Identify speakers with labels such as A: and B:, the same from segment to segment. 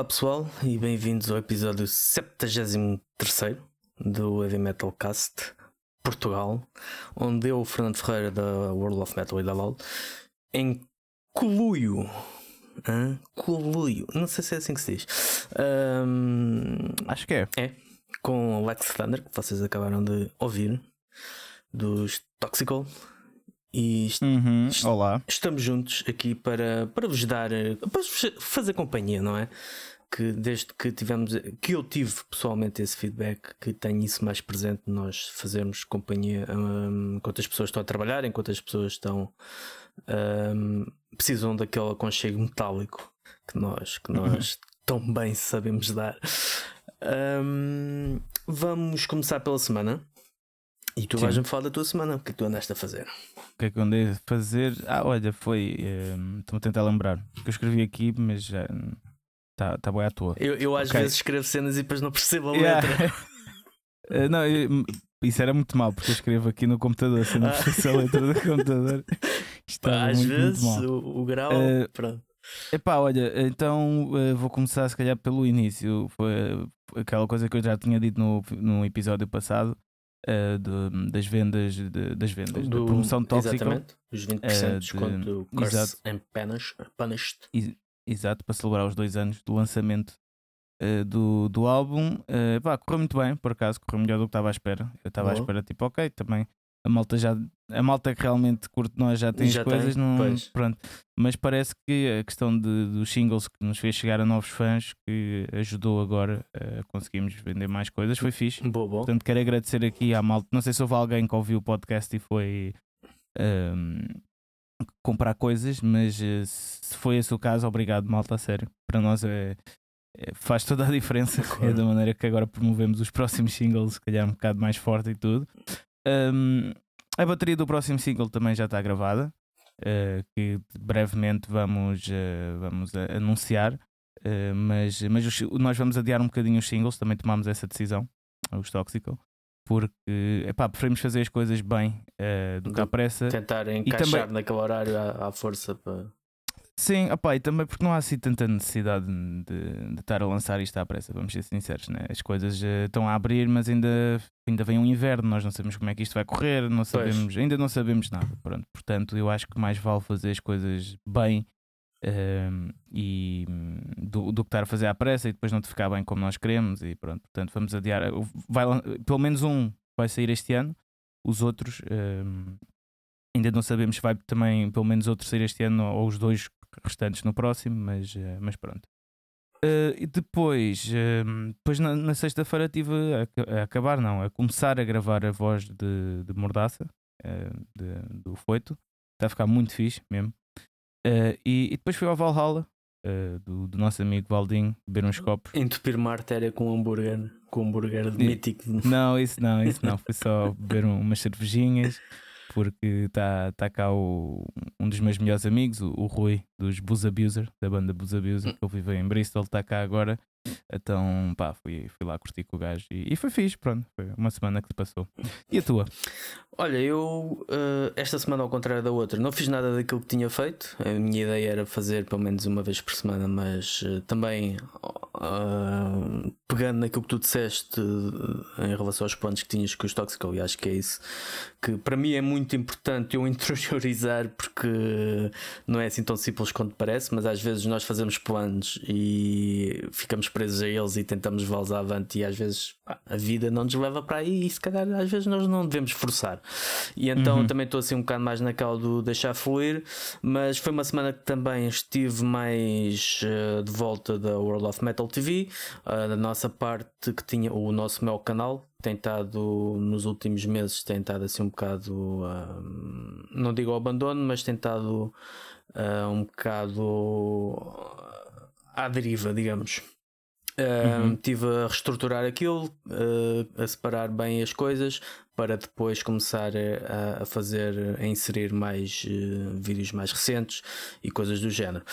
A: Olá pessoal e bem-vindos ao episódio 73 do Heavy Metal Cast Portugal, onde eu, Fernando Ferreira da World of Metal e da LOL, em Coluio, hein? Coluio, não sei se é assim que se diz, um,
B: acho que é.
A: É, com Alex Thunder, que vocês acabaram de ouvir, dos Toxical. E est
B: uhum. Olá.
A: estamos juntos aqui para, para vos dar, para vos fazer companhia, não é? Que desde que tivemos, que eu tive pessoalmente esse feedback, que tenho isso mais presente, nós fazermos companhia um, enquanto as pessoas estão a trabalhar, enquanto as pessoas estão um, precisam daquele aconchego metálico que nós, que nós tão bem sabemos dar. Um, vamos começar pela semana. E tu vais-me falar da tua semana, o que é que tu andaste a fazer?
B: O que é que eu andei a fazer? Ah, olha, foi. Um, Estou-me a tentar lembrar. que eu escrevi aqui, mas já. Está tá bem à toa.
A: Eu, eu às okay. vezes escrevo cenas e depois não percebo a yeah. letra.
B: uh, não, eu, isso era muito mal, porque eu escrevo aqui no computador, se não percebo a letra do computador.
A: Está às muito, vezes muito o, o, grau. Uh, pronto.
B: Epá, olha, então uh, vou começar se calhar pelo início. Foi aquela coisa que eu já tinha dito no, no episódio passado uh, de, das vendas, de, das vendas, do, da promoção tóxica.
A: Exatamente, os 20% uh, de desconto do Curse exato, and Punished.
B: Exato, para celebrar os dois anos do lançamento uh, do, do álbum. Uh, pá, correu muito bem, por acaso, correu melhor do que estava à espera. Eu estava à espera, tipo, ok, também a malta já a malta que realmente curte nós já tem já as coisas tem, não, pronto mas parece que a questão de, dos singles que nos fez chegar a novos fãs que ajudou agora a conseguirmos vender mais coisas foi fixe
A: boa, boa.
B: portanto quero agradecer aqui à malta não sei se houve alguém que ouviu o podcast e foi um, comprar coisas mas eh, se foi esse o caso obrigado malta a sério para nós é, é faz toda a diferença claro. é da maneira que agora promovemos os próximos singles se calhar um bocado mais forte e tudo um, a bateria do próximo single também já está gravada, uh, que brevemente vamos, uh, vamos anunciar. Uh, mas mas os, nós vamos adiar um bocadinho os singles, também tomamos essa decisão, os Toxical, porque epá, preferimos fazer as coisas bem do que à pressa.
A: Tentar encaixar também... naquele horário à, à força para.
B: Sim, opa, e também porque não há assim tanta necessidade de, de estar a lançar isto à pressa, vamos ser sinceros, né? as coisas uh, estão a abrir, mas ainda, ainda vem um inverno, nós não sabemos como é que isto vai correr, não sabemos, ainda não sabemos nada. Pronto, portanto, eu acho que mais vale fazer as coisas bem uh, e do, do, que estar a fazer à pressa e depois não te ficar bem como nós queremos. E pronto, portanto, vamos adiar. Vai, pelo menos um vai sair este ano, os outros. Uh, ainda não sabemos se vai também, pelo menos outro sair este ano ou os dois restantes no próximo, mas, uh, mas pronto. Uh, e depois, uh, depois na, na sexta-feira estive a, a, acabar, não, a começar a gravar a voz de, de Mordaça, de, do Foito. Está a ficar muito fixe mesmo. E, e, depois fui ao Valhalla, do, do, nosso amigo Valdinho, beber uns copos.
A: Entupir uma artéria com um hambúrguer, com um hambúrguer de mítico.
B: Não, isso não, isso não. Fui só beber um, umas cervejinhas porque está tá cá o, um dos meus melhores amigos, o, o Rui, dos Booze Abuser, da banda Booze Abuser, hum. que ele vive em Bristol, está cá agora. Então, pá, fui, fui lá curtir com o gajo e, e, foi fixe, pronto. Foi uma semana que se passou. E a tua?
A: Olha, eu uh, esta semana, ao contrário da outra, não fiz nada daquilo que tinha feito. A minha ideia era fazer pelo menos uma vez por semana, mas uh, também uh, pegando naquilo que tu disseste em relação aos pontos que tinhas com os Toxical, e acho que é isso que para mim é muito importante eu interiorizar, porque não é assim tão simples quanto parece, mas às vezes nós fazemos planos e ficamos presos a eles e tentamos vá-los avante e às vezes pá, a vida não nos leva para aí e se calhar às vezes nós não devemos forçar. E então uhum. também estou assim um bocado mais naquela do deixar fluir, mas foi uma semana que também estive mais uh, de volta da World of Metal TV, uh, da nossa parte que tinha o nosso meu canal, tem estado nos últimos meses tem estado assim um bocado uh, não digo ao abandono mas tem estado uh, um bocado à deriva digamos Uhum. Estive a reestruturar aquilo, uh, a separar bem as coisas para depois começar a, fazer, a inserir mais uh, vídeos mais recentes e coisas do género.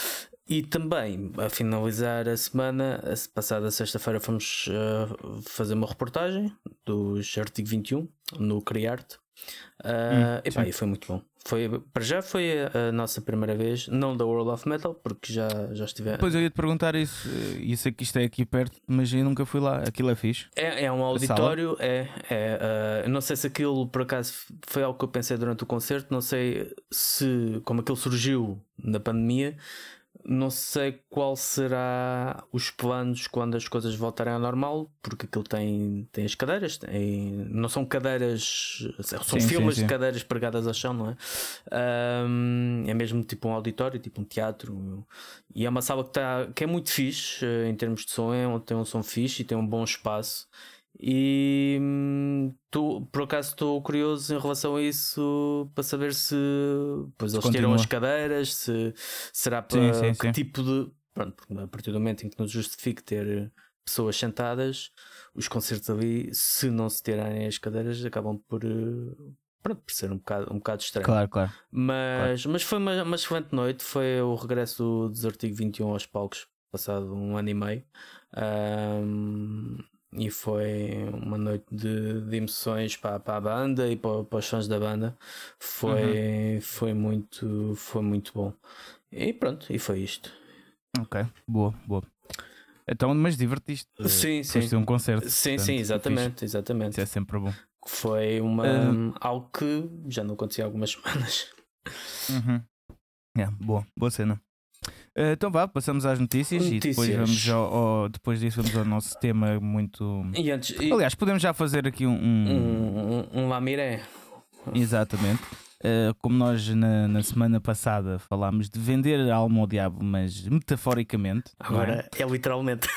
A: E também, a finalizar a semana, passada sexta-feira, fomos uh, fazer uma reportagem dos Artigo 21 no Criarte. Uh, hum, epá, e foi muito bom. Foi, para já foi a, nossa primeira vez, não da World of Metal, porque já, já estive.
B: Pois eu ia te perguntar isso, isso aqui está aqui perto, mas eu nunca fui lá. Aquilo é fixe?
A: É, é um auditório, é. é uh, não sei se aquilo por acaso foi algo que eu pensei durante o concerto, não sei se como aquilo surgiu na pandemia, não sei qual será os planos quando as coisas voltarem ao normal, porque aquilo tem, tem as cadeiras, tem, não são cadeiras, são sim, filas sim, sim. de cadeiras pregadas ao chão, não é? Um, é mesmo tipo um auditório, tipo um teatro. E é uma sala que, tá, que é muito fixe eh, em termos de som, é, tem um som fixe e tem um bom espaço. E hum, tu, por acaso estou curioso em relação a isso para saber se pois eles tiram as cadeiras, se será para sim, sim, que sim. tipo de. Pronto, a partir do momento em que nos justifique ter pessoas sentadas, os concertos ali, se não se tirarem as cadeiras, acabam por, pronto, por ser um bocado, um bocado estranho.
B: Claro, claro.
A: Mas, claro. mas foi uma, uma excelente noite. Foi o regresso dos Artigo 21 aos palcos, passado um ano e meio. Um, e foi uma noite de, de emoções para, para a banda e para, para os fãs da banda. Foi, uhum. foi, muito, foi muito bom. E pronto, e foi isto.
B: Ok, boa, boa. Então, mas divertiste.
A: Sim, sim.
B: um concerto.
A: Sim, portanto, sim, exatamente, exatamente.
B: Isso é sempre bom.
A: Foi uma, uh... algo que já não acontecia há algumas semanas.
B: Uhum. Yeah, boa, boa cena. Uh, então vá, passamos às notícias, notícias. e depois vamos ao, ao, depois disso vamos ao nosso tema muito.
A: E antes,
B: Aliás, podemos já fazer aqui um.
A: Um, um, um lamiré.
B: Exatamente. Uh, como nós na, na, semana passada falámos de vender a alma ao diabo, mas metaforicamente.
A: Agora é? é? literalmente.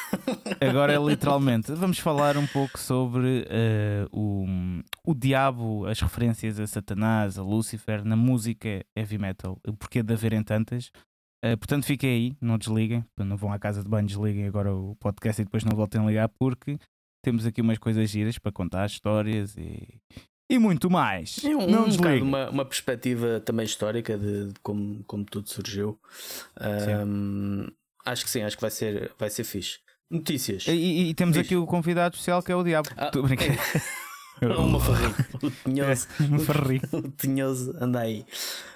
B: Agora é literalmente. Vamos falar um pouco sobre uh, o, o diabo, as referências a Satanás, a Lúcifer na música heavy metal. O porquê de haverem tantas. Uh, portanto, fiquem aí, não desliguem, não vão à casa de banho, desliguem agora o podcast e depois não voltem a ligar, porque temos aqui umas coisas giras para contar histórias e, e muito mais.
A: É um, não um uma, uma perspectiva também histórica de, de, como, como tudo surgiu. Um, acho que sim, acho que vai ser, vai ser fixe. Notícias.
B: E, e, e temos aqui o convidado especial que é o Diabo. Ah, brincando.
A: Uma farrinha. O tinhoso.
B: Uma farrinha.
A: O tinhoso anda aí.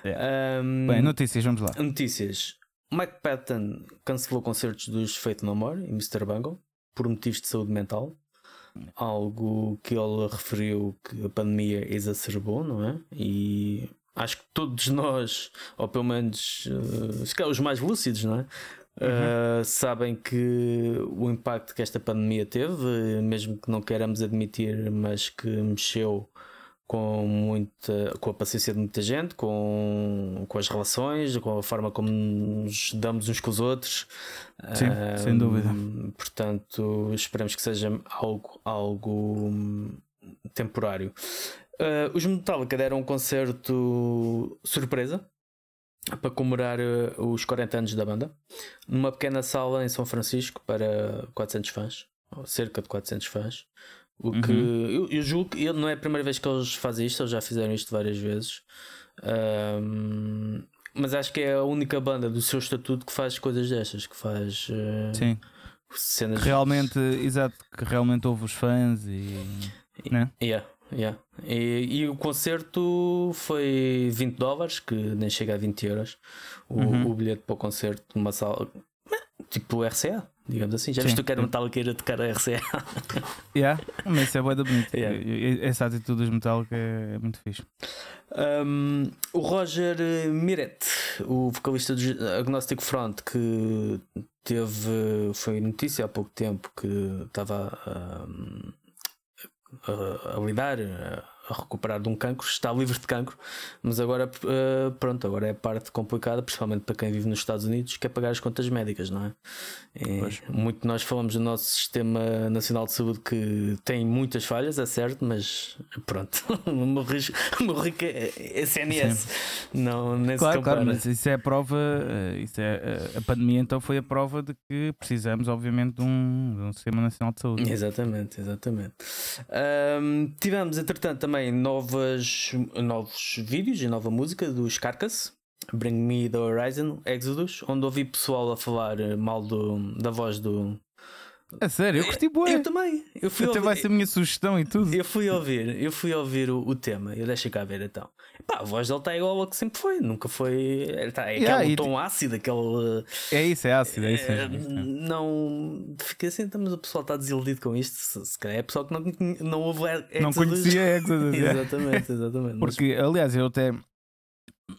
B: É. Um, Bem, notícias, vamos lá.
A: Notícias. Mike Patton cancelou concertos dos Fate No More e Mr. Bungle por motivos de saúde mental. Algo que ele referiu que a pandemia exacerbou, não é? E acho que todos nós, ou pelo menos uh, os mais lúcidos, não é? Uhum. Uh, sabem que o impacto que esta pandemia teve, mesmo que não queiramos admitir, mas que mexeu com muita com a paciência de muita gente, com, com as relações, com a forma como nos damos uns com os outros.
B: Sim, uh, sem dúvida.
A: Portanto, esperamos que seja algo, algo temporário. Uh, os Metallica deram um concerto surpresa para comemorar uh, os 40 anos da banda, numa pequena sala em São Francisco para 400 fãs, ou cerca de 400 fãs. O que uhum. eu, eu, julgo que não é a primeira vez que eles fazem isto, eles já fizeram isto várias vezes. Um, mas acho que é a única banda do seu estatuto que faz coisas destas, que faz uh,
B: Sim.
A: cenas.
B: Realmente, exato, que realmente ouve os fãs e. Né?
A: Yeah. Yeah. E, e, o concerto foi 20 dólares, que nem chega a 20 euros. O, uhum. o bilhete para o concerto numa sala tipo RCA, digamos assim. Já viste o que era Metallica ir a tocar a RCA?
B: yeah, mas isso é boa da bonito. Yeah. Essa atitude dos Metallica é muito fixe.
A: Um, o Roger Miret, o vocalista do Agnostic Front, que teve. Foi notícia há pouco tempo que estava. Um, a, a lidar, a, recuperar de um cancro, está livre de cancro, mas agora, uh, pronto, agora é a parte complicada, principalmente para quem vive nos Estados Unidos, que é pagar as contas médicas, não é? muito nós falamos do nosso sistema nacional de saúde que tem muitas falhas, é certo, mas pronto, o meu risco, o meu rico é, é SNS, não, nem
B: claro, claro, mas isso é a prova, eh, isso é, eh, a pandemia então foi a prova de que precisamos, obviamente, de um, de um sistema nacional de saúde.
A: Exatamente, exatamente. Um, tivemos, entretanto, também novas, novos vídeos e nova música dos Carcass. Bring Me the Horizon, Exodus, onde ouvi pessoal a falar mal do, da voz do,
B: A sério, eu curti bué.
A: Eu também. Eu fui
B: Até
A: ouvir,
B: vai ser a minha sugestão e tudo.
A: eu fui ouvir, eu fui ouvir o, o tema, eu deixei cá ver então. Pá, a voz dele está igual ao que sempre foi, nunca foi. Tá, é
B: Yeah,
A: aquele tom ácido, aquele.
B: É isso, é ácido, é isso.
A: eh,
B: mesmo, é mesmo.
A: não. Fiquei assim, mas o pessoal está desiludido com isto. Se, se calhar é pessoal que não, não ouve
B: Não
A: Exodus.
B: conhecia Exodus. é.
A: Exatamente, exatamente. Mas-
B: Porque, aliás, eu até,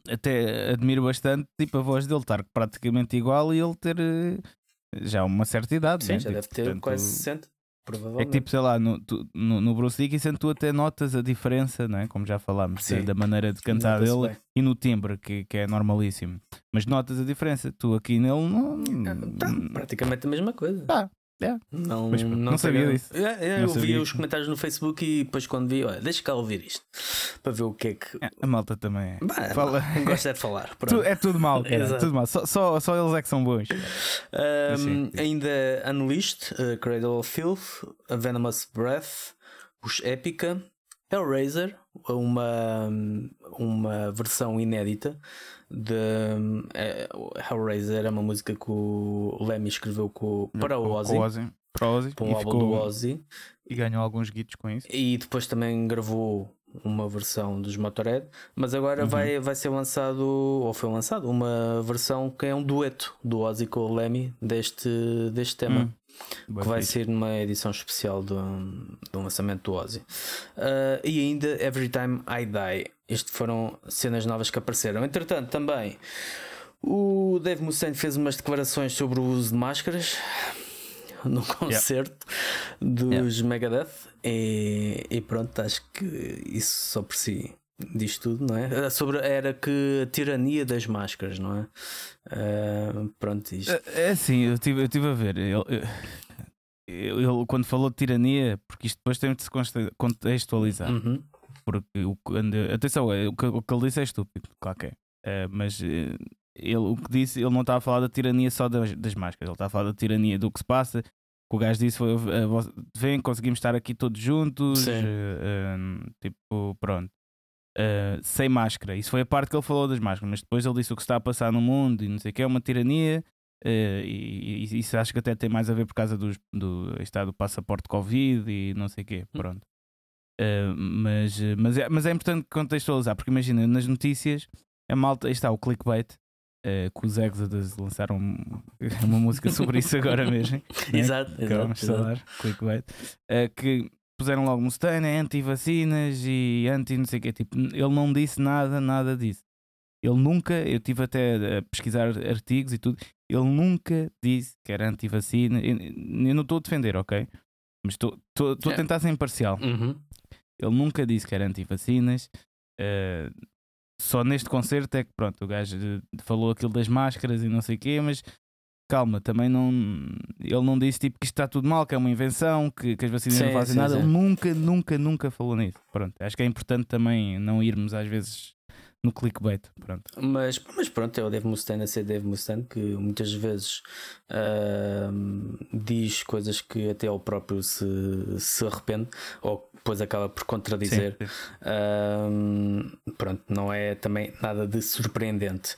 B: até admiro bastante tipo, a voz dele estar praticamente igual e ele ter eh, já uma certa idade.
A: sim,
B: né?
A: já
B: Tipo,
A: deve ter
B: portanto,
A: quase 60, provavelmente.
B: É que tipo, sei lá, no, tu- no, no Bruce Dickinson tu até notas a diferença, não é? como já falámos, da, da maneira de cantar dele
A: bem.
B: e no timbre, que, que é normalíssimo. Mas notas a diferença, tu aqui nele não.
A: Tá, praticamente a mesma coisa.
B: Tá, é.
A: Não,
B: Mas
A: não,
B: não sabia disso.
A: É, é,
B: Não
A: eu vi
B: sabia.
A: os comentários no Facebook e depois quando vi, olha, deixa cá ouvir isto para ver o que é que.
B: É, A malta também é.
A: Bah,
B: Fala-
A: Gosta é de falar.
B: Tu- é tudo mal, cara. Tudo mal. Só, só, só eles é que são bons.
A: Um,
B: Sim, sim.
A: Ainda Unleashed, uh, Cradle of Filth, A Venomous Breath, os Épica, Hellraiser, uma, uma versão inédita de eh, Hellraiser é uma música que o Lemmy escreveu com, para o Ozzy,
B: Ozzy. Para o Ozzy.
A: para
B: e,
A: o álbum
B: ficou-
A: do Ozzy.
B: e ganhou alguns guitos com isso.
A: E depois também gravou uma versão dos Motorhead, mas agora
B: Uhum.
A: vai, vai ser lançado, ou foi lançado, uma versão que é um dueto do Ozzy com o Lemmy deste, deste tema.
B: Hum.
A: Que vai
B: fixe.
A: ser numa edição especial do, do lançamento do Ozzy. Ah, e ainda Every Time I Die. Isto foram cenas novas que apareceram. Entretanto, também o Dave Mustaine fez umas declarações sobre o uso de máscaras no concerto dos Megadeth. E, e pronto, acho que isso só por si diz tudo, não é? Sobre era que a tirania das máscaras, não é? Ah, pronto, isto.
B: É é assim, eu estive eu tive a ver. Ele, eu- quando falou de tirania, porque isto depois tem de se contextualizar.
A: Uhum.
B: Porque o, atenção, é, o que, o que ele disse é estúpido, claro que é. Eh, mas eh, ele, o que disse, ele não estava a falar da tirania só das, das máscaras, ele estava a falar da tirania do que se passa. O que o gajo disse foi: vem, conseguimos estar aqui todos juntos,
A: Sim.
B: eh, tipo, pronto. Eh, sem máscara, isso foi a parte que ele falou das máscaras, mas depois ele disse o que está a passar no mundo e não sei o que, é uma tirania. eh, e, e isso acho que até tem mais a ver por causa dos, do, está, do passaporte Covid e não sei o quê.
A: Hum.
B: Pronto. Uh, mas, uh, mas, é, mas é importante contextualizar, porque imagina, nas notícias, a malta, aí está o clickbait, uh, que os Exodus lançaram uma música sobre isso agora mesmo. né?
A: Exato, exato,
B: de
A: exato.
B: falar, clickbait, uh, que puseram logo Mustaine, é anti-vacinas e anti não sei o quê. Tipo, ele não disse nada, nada disso. Ele nunca, eu tive até a pesquisar artigos e tudo, ele nunca disse que era anti-vacina. Eu, eu não estou a defender, ok? Mas estou a
A: É.
B: tentar ser imparcial.
A: Uhum.
B: Ele nunca disse que era anti-vacinas. eh, só neste concerto é que pronto, o gajo eh, falou aquilo das máscaras e não sei o quê, mas calma, também não. Ele não disse tipo que isto está tudo mal, que é uma invenção, que, que as vacinas não
A: Sim,
B: fazem
A: sim,
B: nada.
A: sim.
B: Ele nunca, nunca, nunca falou nisso. Pronto, acho que é importante também não irmos às vezes no clickbait. Pronto.
A: Mas, mas pronto, é o Dave Mustaine a ser Dave Mustaine que muitas vezes ahm, diz coisas que até ele próprio se, se arrepende ou depois acaba por contradizer. Ahm, pronto, não é também nada de surpreendente.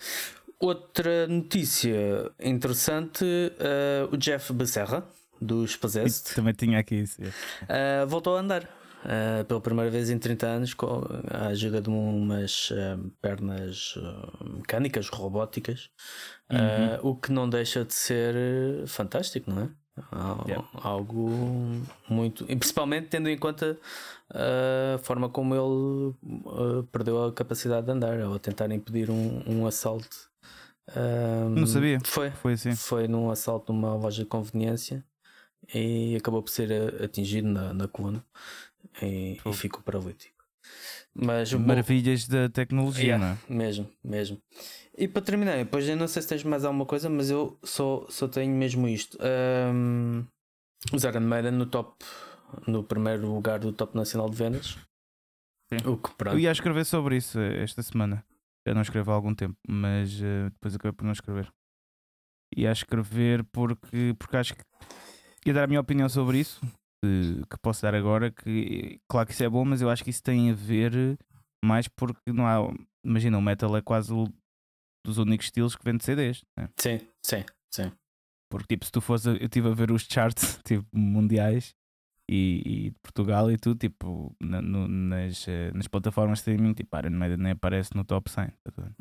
A: Outra notícia interessante: ah, o Jeff Becerra, dos Possessed,
B: também tinha aqui isso.
A: ah, voltou a andar. ah, pela primeira vez em 30 anos, com a ajuda de umas pernas mecânicas, robóticas, ah, o que não deixa de ser fantástico, não é?
B: Yeah.
A: Algo muito. E principalmente tendo em conta a forma como ele perdeu a capacidade de andar ao tentar impedir um, um assalto. Ah,
B: Não sabia.
A: Foi,
B: Foi assim.
A: foi num assalto numa loja de conveniência e acabou por ser a- atingido na, na coluna e, e ficou paralítico. Mas o bom-
B: Maravilhas da tecnologia,
A: Yeah,
B: não é?
A: mesmo, mesmo. E para terminar, depois eu não sei se tens mais alguma coisa, mas eu só, só tenho mesmo isto. Ahm, os Iron Maiden no top, no primeiro lugar do top nacional de vendas.
B: Sim.
A: O que
B: Eu
A: pronto.
B: ia escrever sobre isso eh, esta semana. Eu não escrevo há algum tempo, mas eh, depois acabei por não escrever. Ia escrever porque, porque acho que ia dar a minha opinião sobre isso, que, que posso dar agora, que claro que isso é bom, mas eu acho que isso tem a ver mais porque não há. Imagina, o metal é quase o dos únicos estilos que vende CDs. né?
A: Sim, sim, sim.
B: Porque, tipo, se tu fosse. Eu estive a ver os charts tipo, mundiais e, e de Portugal e tudo, tipo, na, no, nas, eh, nas plataformas de streaming, tipo, Iron Maiden nem aparece no top 100. tá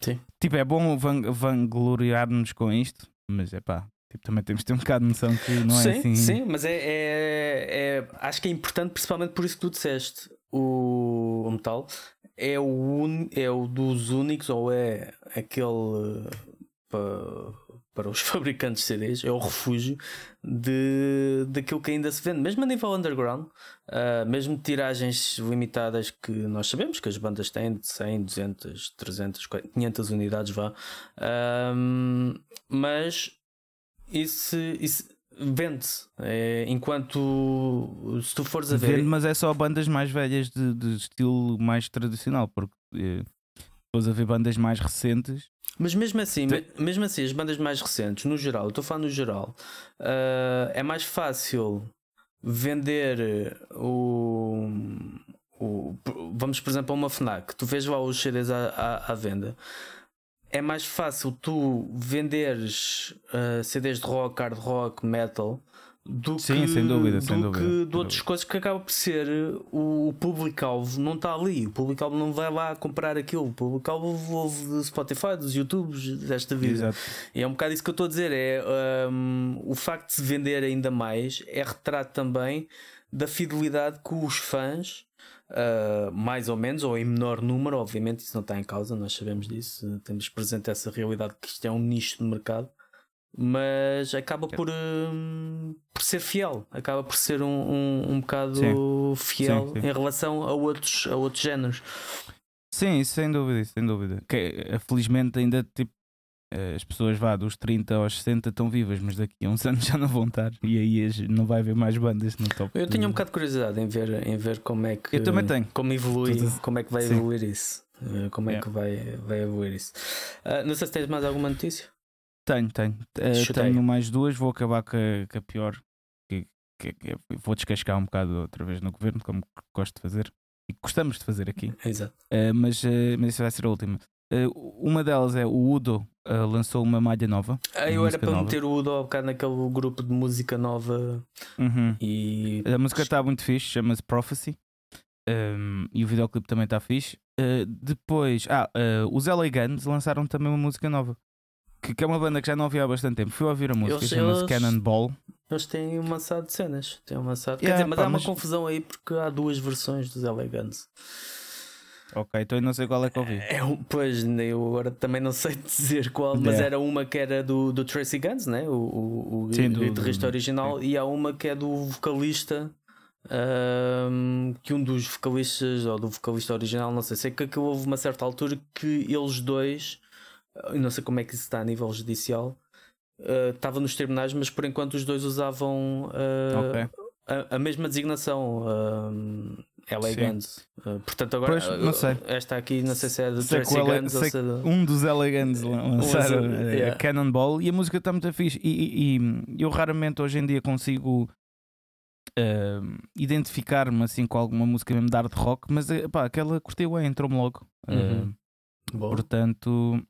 A: Sim.
B: Tipo, é bom van, vangloriar-nos com isto, mas é pá, tipo, também temos de ter um bocado de noção que não é
A: sim,
B: assim.
A: Sim, mas é, é, é, Acho que é importante, principalmente por isso que tu disseste. O, o metal é o, un, é o dos únicos, ou é aquele para, para os fabricantes de CDs, é o refúgio de, daquilo que ainda se vende, mesmo a nível underground, uh, mesmo tiragens limitadas que nós sabemos que as bandas têm de 100, 200, 300, 500 unidades, vá, uh, mas isso, isso vende-se. É, enquanto se tu fores a ver.
B: Vende, mas é só bandas mais velhas de, de estilo mais tradicional, porque eh, depois a ver bandas mais recentes.
A: Mas mesmo assim, Tem... mesmo assim, as bandas mais recentes, no geral, estou falando no geral, uh, é mais fácil vender o, o. Vamos, por exemplo, a uma Fnac, tu vês lá os CDs à, à, à venda é mais fácil tu venderes uh, CDs de rock, hard rock, metal do
B: Sim,
A: que,
B: sem dúvida,
A: do
B: sem dúvida,
A: que de outras coisas que acaba por ser o, o público-alvo não está ali, o público-alvo não vai lá comprar aquilo, o público-alvo ouve do Spotify, dos YouTubes desta vida.
B: Exato.
A: E é um bocado isso que eu estou a dizer: é um, o facto de se vender ainda mais é retrato também da fidelidade que os fãs Uh, mais ou menos, ou em menor número, obviamente isso não está em causa, nós sabemos disso, temos presente essa realidade que isto é um nicho de mercado, mas acaba por, uh, por ser fiel, acaba por ser um, um, um bocado sim. fiel sim, sim. em relação a outros, a outros géneros.
B: Sim, sem dúvida, sem dúvida. Que, eh, felizmente ainda tipo, eh, as pessoas vá dos 30 aos 60 estão vivas, mas daqui a uns anos já não vão estar e aí não vai haver mais bandas no top.
A: Eu tenho um bocado de curiosidade em ver, em ver como é que
B: eu também tenho.
A: como evolui, Tudo. como é que vai Sim. evoluir isso. Eh, como é yeah. que vai, vai evoluir isso? Uh, não sei se tens mais alguma notícia.
B: Tenho, tenho. Uh, tenho mais duas, vou acabar com a, com a pior. Que, que, que, vou descascar um bocado outra vez no governo, como gosto de fazer e gostamos de fazer aqui.
A: Exato.
B: Uh, mas, uh, mas isso vai ser a última. Uh, uma delas é o Udo uh, lançou uma malha nova.
A: Ah, eu era para nova. meter o Udo ao bocado naquele grupo de música nova.
B: Uhum.
A: E...
B: A música está muito fixe, chama-se Prophecy. Um, e o videoclipe também está fixe. Depois, ah, os LA Guns lançaram também uma música nova. Que, que, é uma banda que já não havia há bastante tempo. Fui ouvir a música, chama-se Cannonball.
A: Eles têm um maçado de cenas. Têm um maçado. Yeah, Quer dizer, mas pá, há uma mas... confusão aí porque há duas versões dos Guns.
B: Ok, então eu não sei qual é que ouvi.
A: É, pois, eu agora também não sei dizer qual, mas yeah. era uma que era do, do Tracy Guns, né? o, o, o Sim, guitarrista original, e há uma que é do vocalista. Um, que um dos vocalistas, ou do vocalista original, não sei, sei que houve uma certa altura que eles dois, eu não sei como é que isso está a nível judicial, uh, estava nos tribunais, mas por enquanto os dois usavam uh, okay. a, a, mesma designação. Uh, LA Guns. Uh, portanto, agora
B: pois, não sei.
A: esta aqui, não sei se é do sei Tracy Guns ou se é do...
B: Um dos LA Guns lançaram yeah. Cannonball e a música está muito fixe. E, e, e, eu raramente hoje em dia consigo identificar-me assim com alguma música mesmo de hard rock, mas pá, aquela curtiu entrou-me logo.
A: Uhum.
B: Portanto,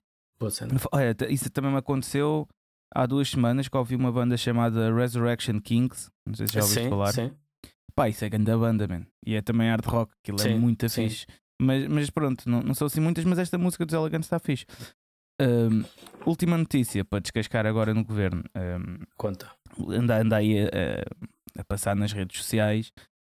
B: olha, isso também me aconteceu há duas semanas que ouvi uma banda chamada Resurrection Kings. Não sei se já ouviste
A: sim,
B: falar.
A: Sim.
B: Pá, isso é grande banda, man. E é também hard rock, aquilo é sim, é muito sim. fixe. Mas, mas pronto, não, não são assim muitas, mas esta música dos Elegantes está fixe. Um, última notícia para descascar agora no governo. Um,
A: Conta.
B: Anda, anda aí a, a, passar nas redes sociais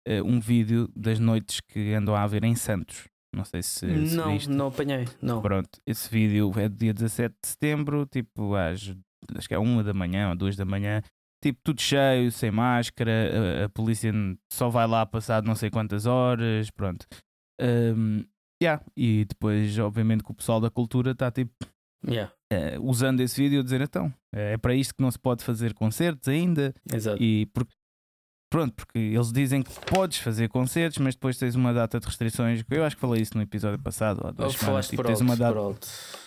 B: uh, um vídeo das noites que andam a haver em Santos. Não sei se. se
A: não,
B: viste.
A: não apanhei. Não.
B: Pronto, esse vídeo é do dia 17 de setembro, tipo às acho que é uma da manhã ou duas da manhã tipo tudo cheio, sem máscara, a, a, polícia só vai lá passado não sei quantas horas, pronto. Um, yeah. E depois, obviamente, que o pessoal da cultura está tipo
A: yeah.
B: uh, usando esse vídeo a dizer então é para isto que não se pode fazer concertos ainda.
A: Exato.
B: E porque Pronto, porque eles dizem que podes fazer concertos, mas depois tens uma data de restrições. Eu acho que falei isso no episódio passado, há duas semanas.
A: Tipo, tens uma data.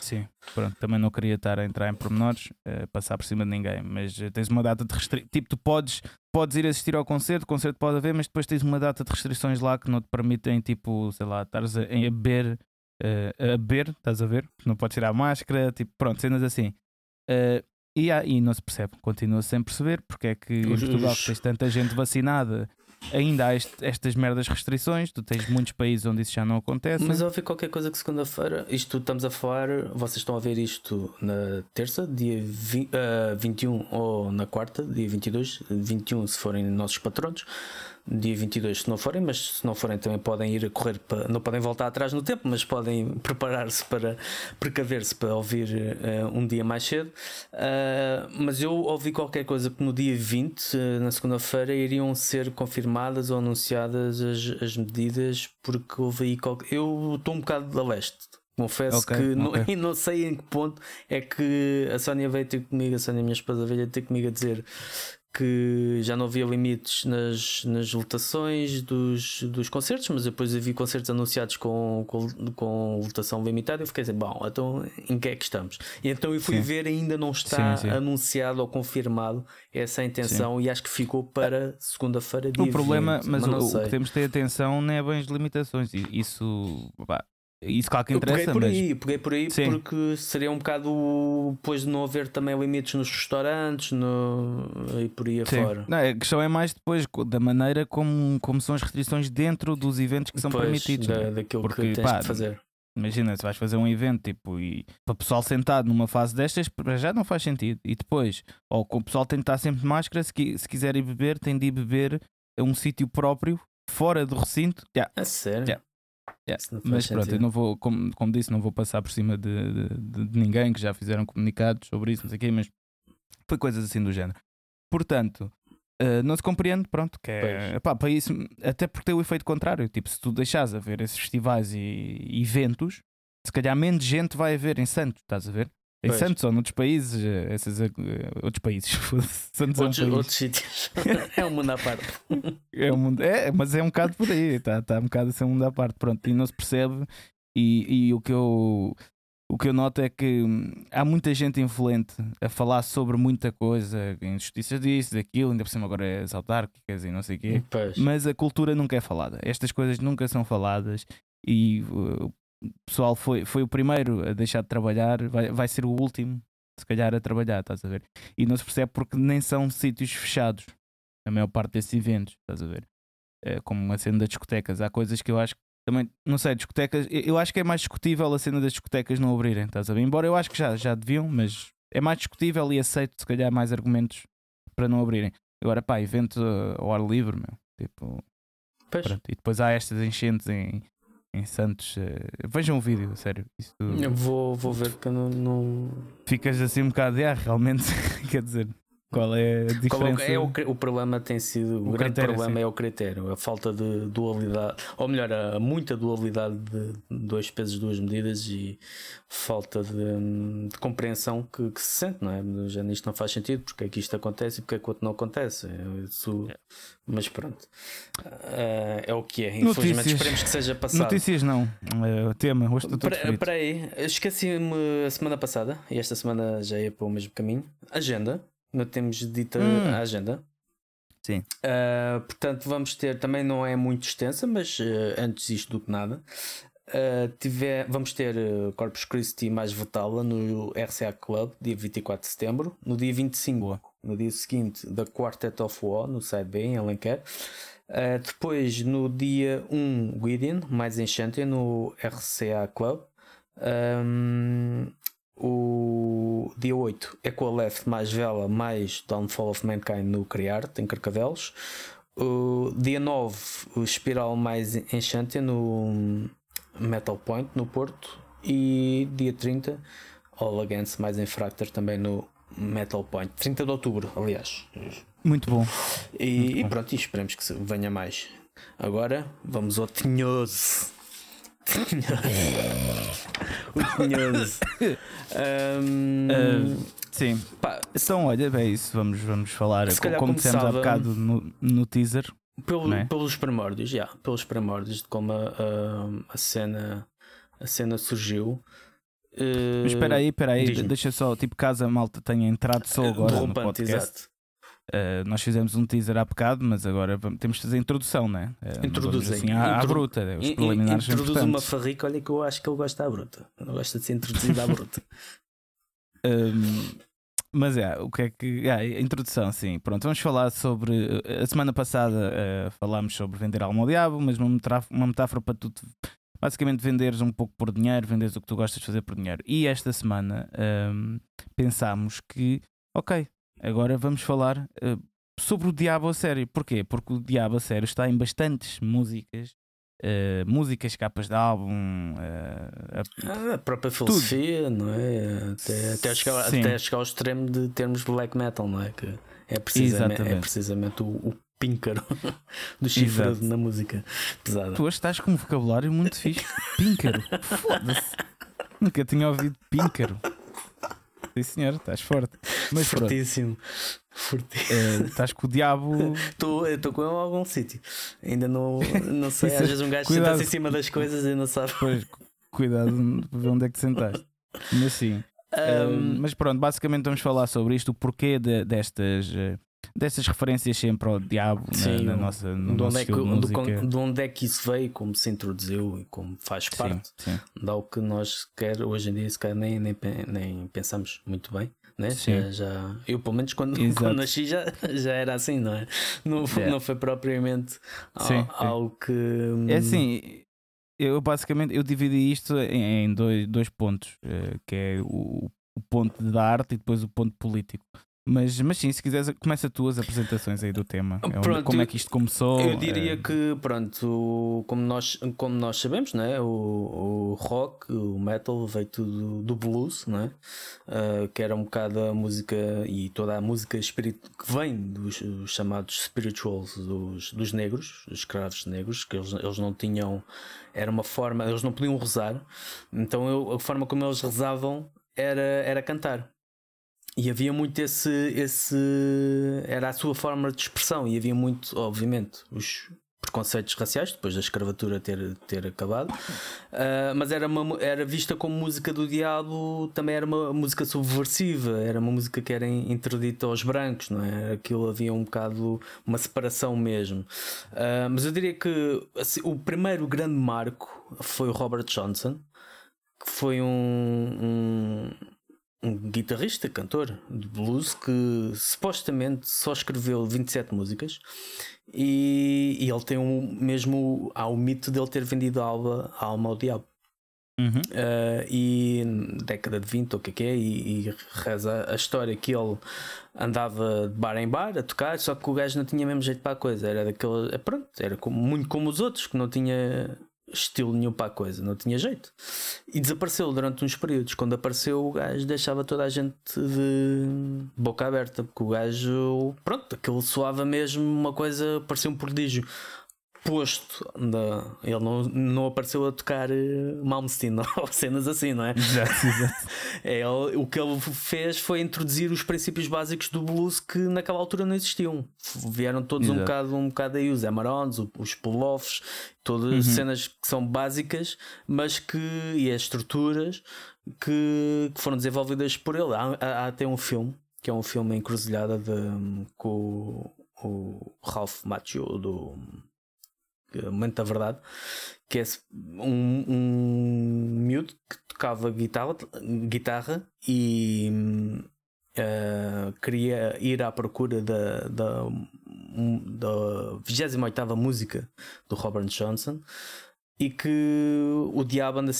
B: Sim, pronto, também não queria estar a entrar em pormenores, uh, passar por cima de ninguém, mas uh, tens uma data de restrições. Tipo, tu podes, podes ir assistir ao concerto, o concerto pode haver, mas depois tens uma data de restrições lá que não te permitem, tipo, sei lá, estares a, a beber, uh, a beber, estás a ver? Não podes tirar a máscara, tipo, pronto, cenas assim. E, há, e não se percebe, continua sem perceber porque é que em Portugal tens tanta gente vacinada ainda há este, estas merdas restrições. Tu tens muitos países onde isso já não acontece.
A: Mas ouvi qualquer coisa que segunda-feira, isto estamos a falar, vocês estão a ver isto na terça, dia 20, uh, 21 ou na quarta, dia 22, 21 se forem nossos patronos dia 22 se não forem, mas se não forem também podem ir a correr, para, não podem voltar atrás no tempo, mas podem preparar-se para precaver-se para ouvir uh, um dia mais cedo. Uh, mas eu ouvi qualquer coisa que no dia 20, uh, eh, na segunda-feira, iriam ser confirmadas ou anunciadas as, as medidas, porque houve aí qualquer... Eu estou um bocado da leste. Confesso okay, que okay. Não, não sei em que ponto é que a Sónia veio ter comigo, a Sónia, minha esposa, veio ter comigo a dizer que já não havia limites nas, nas lotações dos, dos concertos, mas depois havia concertos anunciados com, com, com lotação limitada. Eu fiquei assim, bom, então em que é que estamos? E então eu fui sim. ver, ainda não está sim, sim. anunciado ou confirmado essa intenção e acho que ficou para segunda-feira.
B: O problema, 20, mas, mas o, o, que temos de ter atenção não é bem as limitações. Isso pá, isso claro que interessa.
A: Eu peguei por mas... aí, peguei por aí Sim. porque seria um bocado depois de não haver também limites nos restaurantes no... e por aí afora.
B: Não, a questão é mais depois da maneira como, como são as restrições dentro dos eventos que são pois, permitidos. Da,
A: né? daquilo porque, que tens pá, de fazer.
B: Imagina, se vais fazer um evento tipo, e para o pessoal sentado numa fase destas, já não faz sentido. E depois, ou o pessoal tem de estar sempre de máscara, se, se quiser ir beber, tem de ir beber a um sítio próprio, fora do recinto. Yeah.
A: A sério?
B: Yeah. Yeah. Mas pronto, eu não vou, como, como disse, não vou passar por cima de, de, de, ninguém que já fizeram comunicados sobre isso, não sei o quê, mas foi coisas assim do género. Portanto, uh, não se compreende, pronto, que é pá, para isso, até porque tem o efeito contrário. Tipo, se tu deixares a ver esses festivais e, e eventos, se calhar menos gente vai haver em Santos, estás a ver? Em pois. Santos ou noutros países, eh, esses, outros países.
A: Santos outros, é um outros sítios. é um mundo à parte.
B: é, um mundo, é, mas é um bocado por aí, está tá um bocado a ser um mundo à parte. Pronto, e não se percebe. E, e o, que eu, o que eu noto é que hum, há muita gente influente a falar sobre muita coisa, injustiças disso, daquilo, ainda por cima agora é as autárquicas e não sei o quê. Pois. Mas a cultura nunca é falada. Estas coisas nunca são faladas e uh, pessoal foi, foi o primeiro a deixar de trabalhar, vai, vai ser o último, se calhar, a trabalhar, estás a ver? E não se percebe porque nem são sítios fechados, a maior parte desses eventos, estás a ver? É, como a cena das discotecas. Há coisas que eu acho que também, não sei, discotecas, eu acho que é mais discutível a cena das discotecas não abrirem, estás a ver? Embora eu acho que já, já deviam, mas é mais discutível e aceito, se calhar, mais argumentos para não abrirem. Agora, pá, evento ao ar livre, meu. Tipo, e depois há estas enchentes em, em Santos. Uh, vejam o vídeo, sério. Isso,
A: eu vou, vou ver que eu não, não.
B: Ficas assim um bocado de ar, realmente. Quer dizer, qual é a é diferença?
A: É o, o problema tem sido, o, o grande problema sim. é o critério, a falta de dualidade, ou melhor, a muita dualidade de dois pesos, duas medidas e falta de, de compreensão que, que, se sente, não é? Já nisto não faz sentido, porque é que isto acontece e porque é que outro não acontece. Isso, é. Mas pronto, uh, é o que é. Infelizmente Notícias. esperemos que seja passado.
B: Notícias não, é o tema, hoje estou
A: Espera aí, esqueci-me a semana passada e esta semana já ia para o mesmo caminho. Agenda não temos dita hum. a agenda.
B: Sim.
A: Uh, portanto, vamos ter, também não é muito extensa, mas uh, antes isto do que nada. Uh, tiver, vamos ter Corpus Christi mais votá-la no RCA Club, dia 24 de setembro. No dia 25, Boa. no dia seguinte, da Quartet of War, no Side B, em Alenquer. depois, no dia 1, Gideon, mais Enchanted, no RCA Club. Um, o dia 8 é com a Left mais Vela mais Downfall of Mankind no Criar, tem Carcavelos. O dia 9 o Espiral mais Enchanted no Metal Point no Porto. E dia 30 All Against mais Infractor também no Metal Point. 30 de outubro, aliás.
B: Muito bom.
A: E,
B: Muito
A: e pronto, e esperemos que venha mais. Agora vamos ao Tinhoso o tinhoso. Um,
B: uh, sim. Pá, então, olha, é isso. Vamos, vamos falar. Como dissemos há bocado no, no teaser.
A: Pelo, é? Pelos primórdios, já. Yeah, pelos primórdios de como a, a, a, cena, a cena surgiu.
B: Mas espera aí, espera aí, deixa só, tipo, caso a malta tenha entrado só agora no podcast. Exato. Uh, nós fizemos um teaser há bocado, mas agora vamos, temos de fazer a introdução, né? Uh,
A: Introduzem.
B: Assim, à, à bruta. Os preliminares
A: Introduz uma farrica, olha que eu acho que ele gosta à bruta. Não gosta de ser introduzido à bruta.
B: um, Mas é, o que é que. Ah, a introdução, sim. Pronto, vamos falar sobre. A semana passada uh, falámos sobre vender alma ao diabo, mas uma metáfora, uma metáfora para tu basicamente venderes um pouco por dinheiro, venderes o que tu gostas de fazer por dinheiro. E esta semana um, pensámos que, ok, agora vamos falar uh, sobre o diabo a sério. Porquê? Porque o diabo a sério está em bastantes músicas Uh, músicas, capas de álbum, uh,
A: a... a... própria filosofia, tudo. não é? Até, até, chegar, até chegar ao extremo de termos black metal, não é? Que é precisamente, é precisamente o, o píncaro do chifre na música pesada.
B: Tu hoje estás com um vocabulário muito fixe. Píncaro, foda-se. Nunca tinha ouvido píncaro. Sim, senhor, estás forte.
A: Mas Fortíssimo. Fortíssimo.
B: É, estás com o diabo.
A: Estou com ele em algum sítio. Ainda não, não sei. Às vezes um gajo senta-se em cima das coisas e não sabe.
B: Pois, cuidado de ver onde é que te sentaste. Mas sim. Um... mas pronto, basicamente vamos falar sobre isto, o porquê de, destas eh, dessas referências sempre ao diabo Sim, na, na nossa no de, onde é que,
A: de, de, onde é que isso veio, como se introduziu e como faz parte. Sim, sim. Dá o que nós quer hoje em dia se calhar nem, nem, nem pensamos muito bem. Né? Já, já, eu, pelo menos, quando, quando nasci, já, já era assim, não é? Não, yeah. não foi propriamente sim, algo que.
B: É assim, eu basicamente eu dividi isto em, dois, dois pontos, uh, que é o, o ponto da arte e depois o ponto político. Mas, mas sim, se quiseres, começa tu as apresentações aí do tema. É pronto, como é que isto começou?
A: Eu diria é... que, pronto, como nós, como nós sabemos, né, o, o rock, o metal veio tudo do blues, né, uh, que era um bocado a música e toda a música espirit que vem dos chamados spirituals dos, dos negros, os escravos negros, que eles, eles não tinham, era uma forma, eles não podiam rezar, então eu, a forma como eles rezavam era, era cantar. E havia muito esse, esse. Era a sua forma de expressão, e havia muito, obviamente, os preconceitos raciais, depois da escravatura ter, ter acabado, uh, mas era, uma, era vista como música do diabo, também era uma música subversiva, era uma música que era interdita aos brancos, não é? Aquilo havia um bocado uma separação mesmo. Uh, mas eu diria que assim, o primeiro grande marco foi o Robert Johnson, que foi um, um um guitarrista, cantor de blues que supostamente só escreveu 27 músicas e, e ele tem um, mesmo há o mito dele ter vendido a alma, a alma ao diabo. Uhum. Uh, e década de 20 ou o que é que é, e, e, reza a história que ele andava de bar em bar a tocar, só que o gajo não tinha mesmo jeito para a coisa, era daquele, é, pronto, era como, muito como os outros, que não tinha estilo nenhum para a coisa, não tinha jeito. E desapareceu durante uns períodos. Quando apareceu, o gajo deixava toda a gente de boca aberta, porque o gajo, pronto, aquilo soava mesmo uma coisa, parecia um prodígio posto. Ele não, não apareceu a tocar uh, Malmsteen ou cenas assim, não é? Exato, exato. é ele, o que ele fez foi introduzir os princípios básicos do blues que naquela altura não existiam. Vieram todos um bocado, um bocado aí, os Amarons, os Poloffs, todas uhum. cenas que são básicas, mas que. e as estruturas que, que foram desenvolvidas por ele. Há, há, há até um filme, que é um filme encruzilhada de, com o, o Ralph Macchio do momento da verdade, que é um, um miúdo que tocava guitarra, guitarra e uh, queria ir à procura da, da, da 28 música do Robert Johnson e que o diabo anda,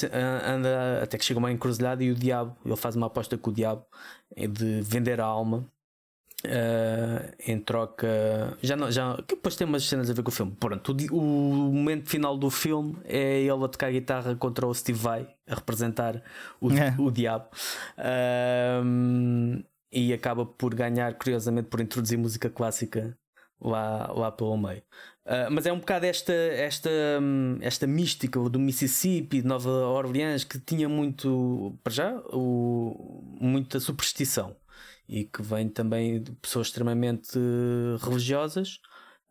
A: anda até que chega uma encruzilhada e o diabo ele faz uma aposta com o diabo de vender a alma Uh, em troca. Já não, já, que depois tem umas cenas a ver com o filme. Pronto, o, o momento final do filme é ele a tocar guitarra contra o Steve Vai a representar o, é. o diabo. Uh, e acaba por ganhar, curiosamente, por introduzir música clássica lá, lá pelo meio. Uh, mas é um bocado esta, esta, esta mística do Mississippi, de Nova Orleans, que tinha muito, para já, o, muita superstição e que vem também de pessoas extremamente religiosas,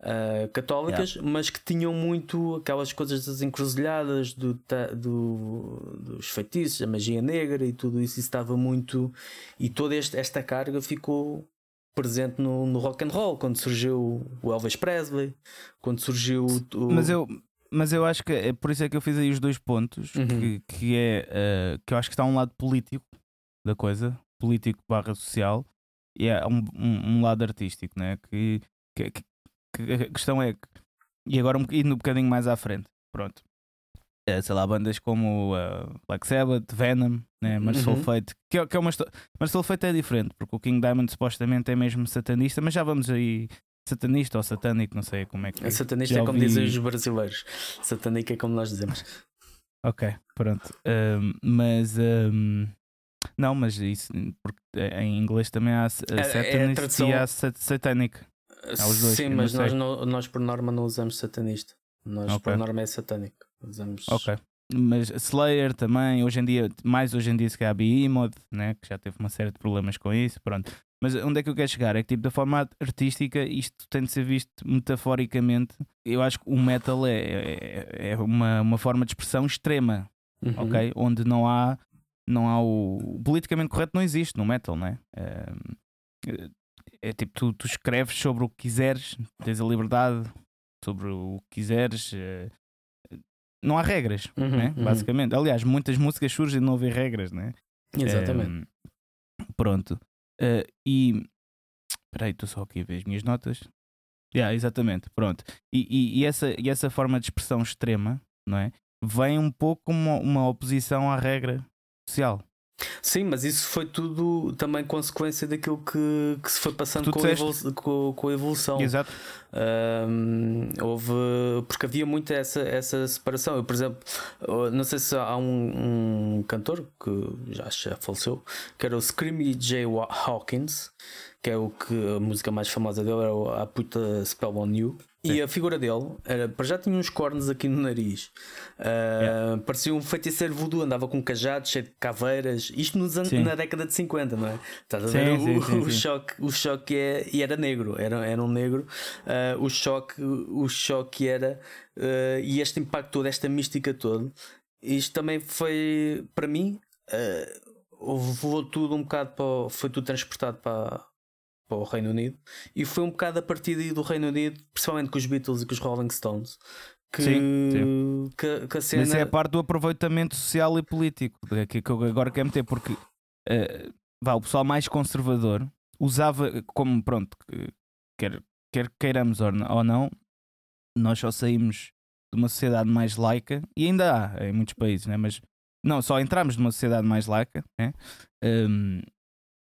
A: uh, católicas, yeah. mas que tinham muito aquelas coisas das encruzilhadas, do, do, dos feitiços, a magia negra e tudo isso, isso estava muito. E toda este, esta carga ficou presente no, no rock and roll quando surgiu o Elvis Presley, quando surgiu o.
B: Mas eu. Mas eu acho que é por isso é que eu fiz aí os dois pontos, uhum. que, que é uh, que eu acho que está um lado político da coisa, político barra social, e há um, um, um lado artístico, né? Que, que, que, a questão é que, e agora um, indo um bocadinho mais à frente, pronto. É, sei lá, bandas como uh, Black Sabbath, Venom, né? Merciful
A: Uhum.
B: Fate, que, é- que é uma história. Merciful Fate é diferente, porque o King Diamond supostamente é mesmo satanista, mas já vamos aí, satanista ou satânico, não sei como é que
A: A satanista é como
B: ouvi-
A: dizem os brasileiros. Satânica é como nós dizemos.
B: Ok, pronto. Um, mas um, não, mas isso porque em inglês também há s-
A: É- é
B: satanist
A: tradução-
B: e há sat- satanic. os dois,
A: Sim, mas nós, não- nós por norma não usamos satanista. Nós
B: Ok.
A: por norma é satânico. Usamos.
B: Ok. Mas Slayer também, hoje em dia, mais hoje em dia se calhar Behemoth, né? que já teve uma série de problemas com isso, pronto. Mas onde é que eu quero chegar? É que tipo, da forma artística isto tem de ser visto metaforicamente. Eu acho que o metal é, é, é uma, uma forma de expressão extrema,
A: Uhum.
B: ok? Onde não há, não há o, o politicamente correto não existe no metal, né? É, é tipo, tu, tu escreves sobre o que quiseres, tens a liberdade sobre o que quiseres. é, não há regras,
A: Uhum,
B: né?
A: uhum.
B: basicamente. Aliás, muitas músicas surgem de não haver regras, né?
A: Exatamente.
B: Pronto. Eh, e. Espera aí, estou só aqui a ver as minhas notas. Yeah, exatamente, pronto. E, e- e essa, e essa forma de expressão extrema, não é? Vem um pouco como uma, uma oposição à regra social.
A: Sim, mas isso foi tudo também consequência daquilo que, que se foi passando com evolu- com, com a evolução.
B: Exato.
A: Ahm, houve porque havia muito essa, essa separação. Eu, por exemplo, não sei se há um, um cantor que já, já faleceu, que era o Screamy J. Hawkins, que é o que a música mais famosa dele era A Puta Spell on You. E a figura dele era, para já tinha uns cornos aqui no nariz, Ah, parecia um feiticeiro voodoo, andava com um cajado cheio de caveiras. Isto nos
B: Sim.
A: na década de 50, não é? Estás a ver?
B: sim,
A: o, o choque, o choque é, e era negro, era, era um negro. Ah, o choque, o choque era ah, e este impacto todo, esta mística toda. Isto também foi para mim, levou tudo um bocado para, foi tudo transportado para, para o Reino Unido e foi um bocado a partir daí do Reino Unido, principalmente com os Beatles e com os Rolling Stones. Que,
B: Sim,
A: que, que a cena
B: Mas é a parte do aproveitamento social e político é que, que eu agora quero meter, porque eh, vá, o pessoal mais conservador usava como pronto, que- quer, quer queiramos ou não, nós só saímos de uma sociedade mais laica, e ainda há em muitos países, né? mas não, só entramos numa sociedade mais laica né? Hum,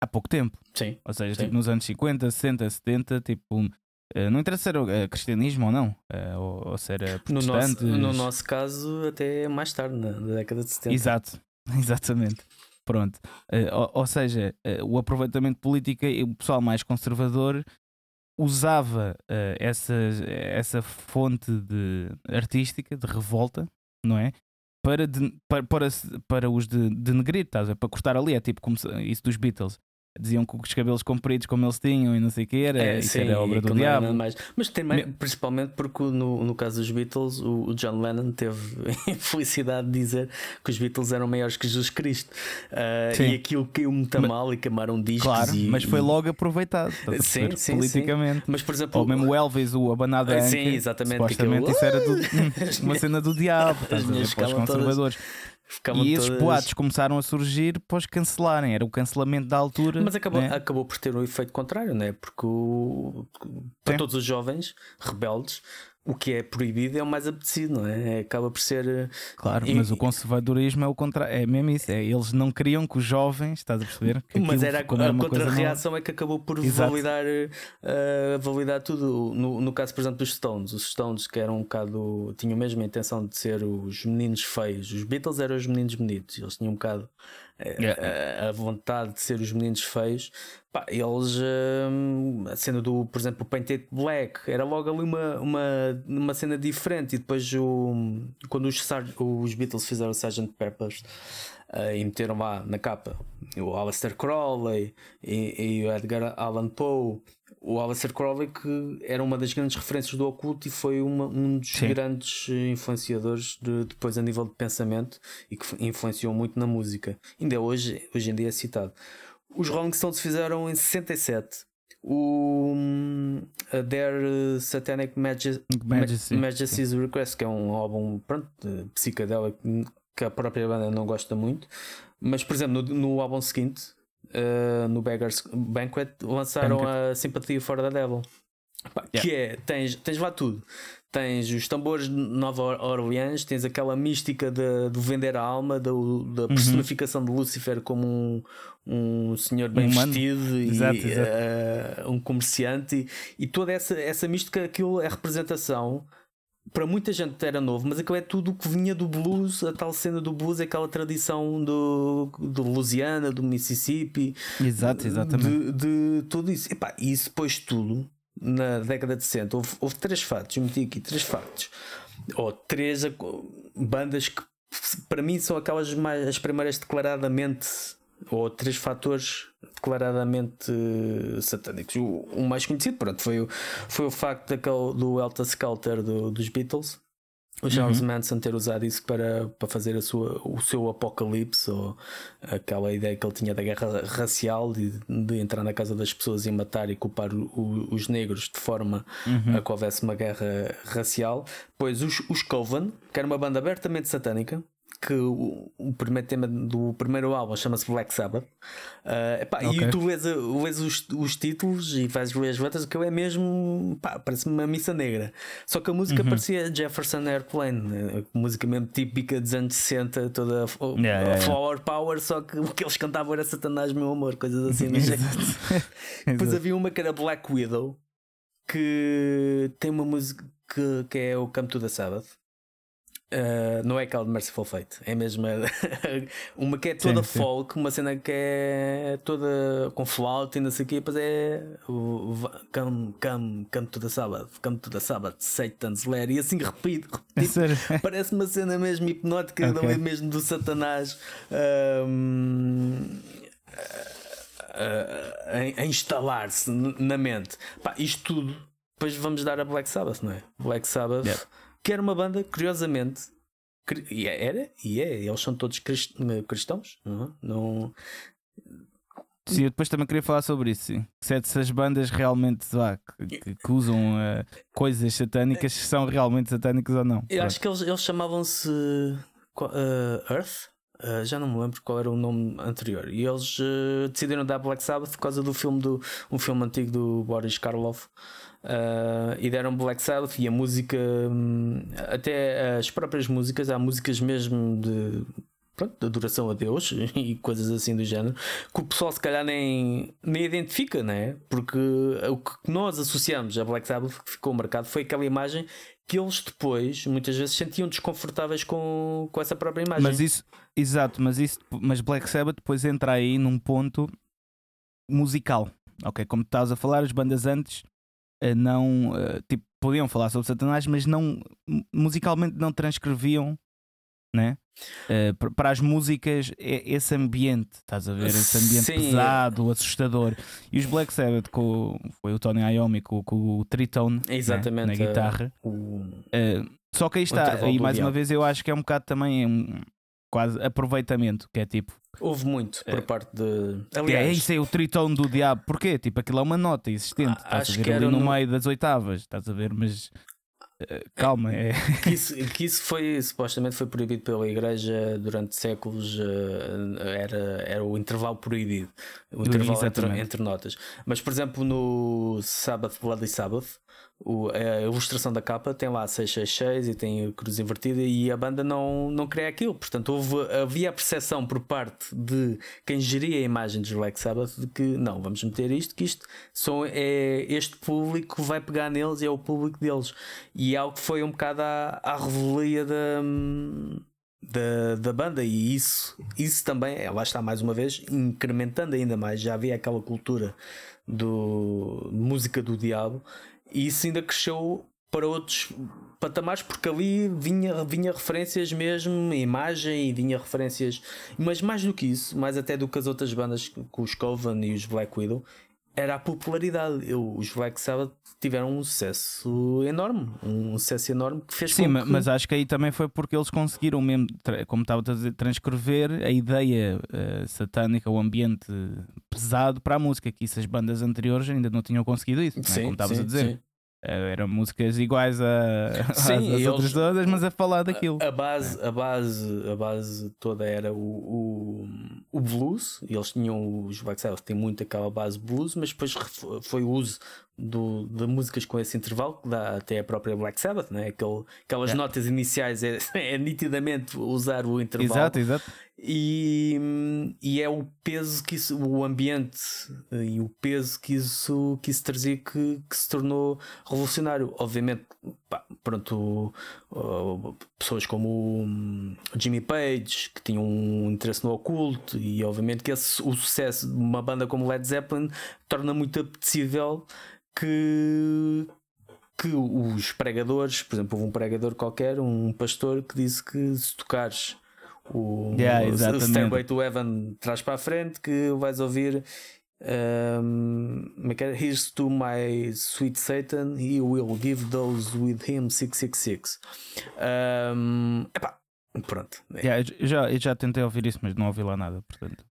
B: há pouco tempo.
A: Sim.
B: Ou seja,
A: Sim.
B: tipo, nos anos 50, 60, 70, tipo, eh, não interessa ser eh, cristianismo ou não, eh, ou, ou ser eh,
A: No nosso,
B: protestante.
A: no nosso caso, até mais tarde, na, na década de 70.
B: Exato, exatamente. Pronto. Ou, ou seja, o aproveitamento político e o pessoal mais conservador usava essa, essa fonte de artística, de revolta, não é? Para, de- para, para, se- para os de, denegrir, estás a ver? Para cortar ali, é tipo como se- isso dos Beatles. Diziam que os cabelos compridos como eles tinham e não sei o que era,
A: É,
B: isso
A: sim,
B: era obra do diabo.
A: mais- Mas também,
B: Me-
A: principalmente porque no, no caso dos Beatles, o, o John Lennon teve a infelicidade de dizer que os Beatles eram maiores que Jesus Cristo.
B: Sim.
A: e aquilo caiu muito a
B: Ma-
A: mal e queimaram discos.
B: Claro,
A: e,
B: mas foi
A: e-
B: logo aproveitado
A: Sim, sim, sim.
B: politicamente.
A: Mas, por exemplo,
B: Ou mesmo o Elvis, o Abanada
A: Ah, sim, exatamente,
B: supostamente
A: aquele-
B: isso era do- uma cena do diabo, estás a ver, para os
A: ficavam todas-
B: conservadores.
A: Ficavam
B: E esses
A: todas-
B: boatos começaram a surgir após cancelarem, era o cancelamento da altura.
A: Mas acabou,
B: né?
A: acabou por ter um efeito contrário, não é? Porque o- para
B: Sim.
A: todos os jovens rebeldes, o que é proibido é o mais apetecido, não é? Acaba por ser. eh,
B: Claro,
A: e-
B: mas o conservadorismo é o contrário, é mesmo isso. É, eles não queriam que os jovens, estás a perceber?
A: Mas era a, a contra-reação é que acabou por
B: Exato.
A: validar, eh, validar tudo. No, no caso, por exemplo, dos Stones, os Stones que eram um bocado. tinham mesmo a intenção de ser os meninos feios, os Beatles eram os meninos bonitos, eles tinham um bocado eh,
B: Yeah.
A: a, a vontade de ser os meninos feios. Pá, eles, hum, a cena do, por exemplo, o Painted Black era logo ali uma, uma, uma cena diferente. E depois, o, quando os, os Beatles fizeram o Sgt. Peppers eh, e meteram lá na capa o Aleister Crowley e, e o Edgar Allan Poe. O Aleister Crowley, que era uma das grandes referências do oculto e foi uma- um dos
B: Sim.
A: grandes influenciadores de- depois a nível de pensamento e que influenciou muito na música. Ainda hoje, hoje em dia é citado. Os Rolling Stones fizeram em 67 o a Their Satanic Magi-
B: Majesty.
A: Ma- Majesty's Request, que é um álbum pronto, psicadélico que a própria banda não gosta muito. Mas, por exemplo, no, no álbum seguinte, uh, no Beggars Banquet, lançaram Banquet. a Sympathy for the Devil. Pá, yeah. Que é, tens, tens lá tudo. Tens os tambores de Nova Orleans, tens aquela mística de, de vender a alma, da, da uhum. personificação de Lucifer como um, um senhor bem vestido exato, e exato. Uh, um comerciante, e, e, toda essa, essa mística, aquilo é representação. Para muita gente era novo, mas aquilo é tudo o que vinha do blues, a tal cena do blues, aquela tradição do, do Louisiana, do Mississippi,
B: Exato, exatamente.
A: De, de tudo isso. E isso depois tudo na década de 60 houve, houve três fatos, eu meti aqui três fatos, ou três bandas que para mim são aquelas mais, as primeiras declaradamente, ou três fatores declaradamente satânicos. O, o, mais conhecido, pronto, foi o, foi o facto daquele, do Elta Skelter do, dos Beatles o Charles uhum. Manson ter usado isso para, para fazer a sua, o seu apocalipse ou aquela ideia que ele tinha da guerra racial de, de entrar na casa das pessoas e matar e culpar o, os negros de forma uhum. a que houvesse uma guerra racial. Pois os, os Coven, que era uma banda abertamente satânica, que o, o, primeiro tema do primeiro álbum chama-se Black Sabbath. Uh, epá, okay. E tu lês, lês os, os, títulos e fazes ler as letras, que é mesmo. parece-me uma missa negra. Só que a música uhum. parecia Jefferson Airplane, né? música mesmo típica dos anos 60, toda yeah, yeah, Flower yeah. Power, só que o que eles cantavam era Satanás, meu amor, coisas assim. Depois havia uma que era Black Widow, que tem uma música que, que é o to the Sabbath Uh, não é aquela de Merciful Fate, é mesmo uma que é toda sim, folk, sim. uma cena que é toda com flauta e não sei o quê, depois é o Come, Come, Come to the Sabbath, Come to the Sabbath, Satan's Lair, e assim repito, repito parece uma cena mesmo hipnótica, okay. não é mesmo do Satanás. Um, a, a, a instalar-se na mente. Pá, isto tudo, depois vamos dar a Black Sabbath, não é? Black Sabbath. Yeah que era uma banda, curiosamente, e é, era, e é, eles são todos cristãos, não, não
B: Sim, eu depois também queria falar sobre isso. Sim. Se, é essas bandas realmente que, que, usam uh, coisas satânicas são realmente satânicas ou não.
A: Eu acho que eles, eles chamavam-se uh, Earth, uh, já não me lembro qual era o nome anterior. E eles decidiram dar Black Sabbath por causa do filme do um filme antigo do Boris Karloff. Uh, e deram Black Sabbath e a música, hum, até as próprias músicas, há músicas mesmo de pronto, de adoração a Deus e coisas assim do género, que o pessoal se calhar nem, nem identifica, né? Porque o que nós associamos a Black Sabbath que ficou marcado foi aquela imagem que eles depois muitas vezes sentiam desconfortáveis com, com essa própria imagem.
B: Mas isso, exato, mas isso, mas Black Sabbath depois entra aí num ponto musical. Ok, como estás a falar, as bandas antes não tipo, podiam falar sobre Satanás, mas não musicalmente não transcreviam né? Uh, para as músicas, esse ambiente, estás a ver? Esse ambiente Sim. pesado, assustador. E os Black Sabbath, com, foi o Tony Iommi com, com o Tritone né? Exatamente, né? na guitarra. Uh, só que aí está, aí mais uma vez eu acho que é um bocado também um, quase aproveitamento, que é tipo
A: Houve muito por é. parte de.
B: É, Aliás, é isso, é o tritão do diabo. Porquê? Tipo, aquilo é uma nota existente. Ah, estás a ver ali no, no meio das oitavas, estás a ver, mas. Uh, calma, é.
A: Que isso, que isso foi supostamente foi proibido pela igreja durante séculos. Uh, era, era o intervalo proibido. O intervalo entre, entre, notas. Mas, por exemplo, no Sabbath, Bloody Sabbath, o, a ilustração da capa tem lá 666 e tem a cruz invertida e a banda não, não queria aquilo. Portanto, houve, havia a percepção por parte de quem geria a imagem dos Black Sabbath de que não, vamos meter isto, que isto são, é este público que vai pegar neles e é o público deles. E é algo que foi um bocado à, à revelia da. Da, da banda e isso, isso também, é, lá está mais uma vez, incrementando ainda mais. Já havia aquela cultura do música do diabo e isso ainda cresceu para outros patamares, porque ali vinha, vinha referências mesmo, imagem e vinha referências, mas mais do que isso, mais até do que as outras bandas, com os Coven e os Black Widow, era a popularidade. Eu, os Black Sabbath tiveram um sucesso enorme, um sucesso enorme que fez
B: Sim,
A: com que...
B: mas acho que aí também foi porque eles conseguiram mesmo, como estava a dizer, transcrever a ideia uh, satânica, o ambiente pesado para a música, que isso as bandas anteriores ainda não tinham conseguido isso, sim, é? como estavas a dizer. Sim. Eh, eram músicas iguais a, Sim, às, eles, outras todas, mas a falar daquilo.
A: A, a base, a base, a base toda era o, o, o blues. Eles tinham os Black Sabbath têm muito aquela base blues, mas depois foi o uso do, de músicas com esse intervalo que dá até a própria Black Sabbath, né? Aquele, aquelas é. notas iniciais é, é nitidamente usar o intervalo.
B: Exato, exato.
A: E, e é o peso que isso, o ambiente e o peso que isso, que isso trazia que, que se tornou revolucionário. Obviamente, pá, pronto, pessoas como o Jimmy Page que tinham um interesse no oculto, e obviamente que esse, o sucesso de uma banda como Led Zeppelin torna muito apetecível que, que os pregadores, por exemplo, houve um pregador qualquer, um pastor, que disse que se tocares o, yeah, o Stairway to Heaven traz para a frente, que vais ouvir um, é? Here's to my sweet Satan, he will give those with him 666. Um, epá, pronto.
B: Yeah, eu, já, eu já tentei ouvir isso, mas não ouvi lá nada, portanto.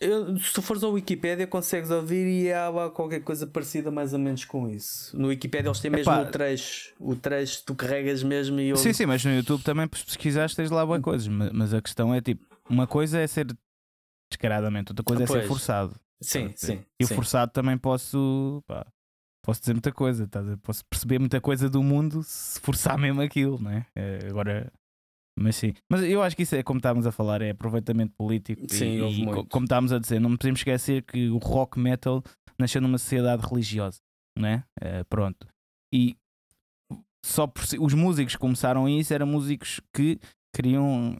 A: Eu, se tu fores ao Wikipedia, consegues ouvir e há qualquer coisa parecida mais ou menos com isso. No Wikipedia eles têm mesmo Epá. o trecho, o trecho tu carregas mesmo e eu...
B: Sim, sim, mas no YouTube também se pesquisares tens lá boas coisas. Mas a questão é tipo, uma coisa é ser descaradamente, outra coisa ah, é ser forçado.
A: Sim, sim.
B: E
A: sim.
B: o forçado também posso. Pá, posso dizer muita coisa, tá? posso perceber muita coisa do mundo se forçar mesmo aquilo, não é? é agora mas sim, mas eu acho que isso é como estávamos a falar, é aproveitamento político.
A: Sim,
B: e, e como estávamos a dizer, não podemos esquecer que o rock metal nasceu numa sociedade religiosa, né? Uh, pronto. E só por, os músicos que começaram isso eram músicos que queriam.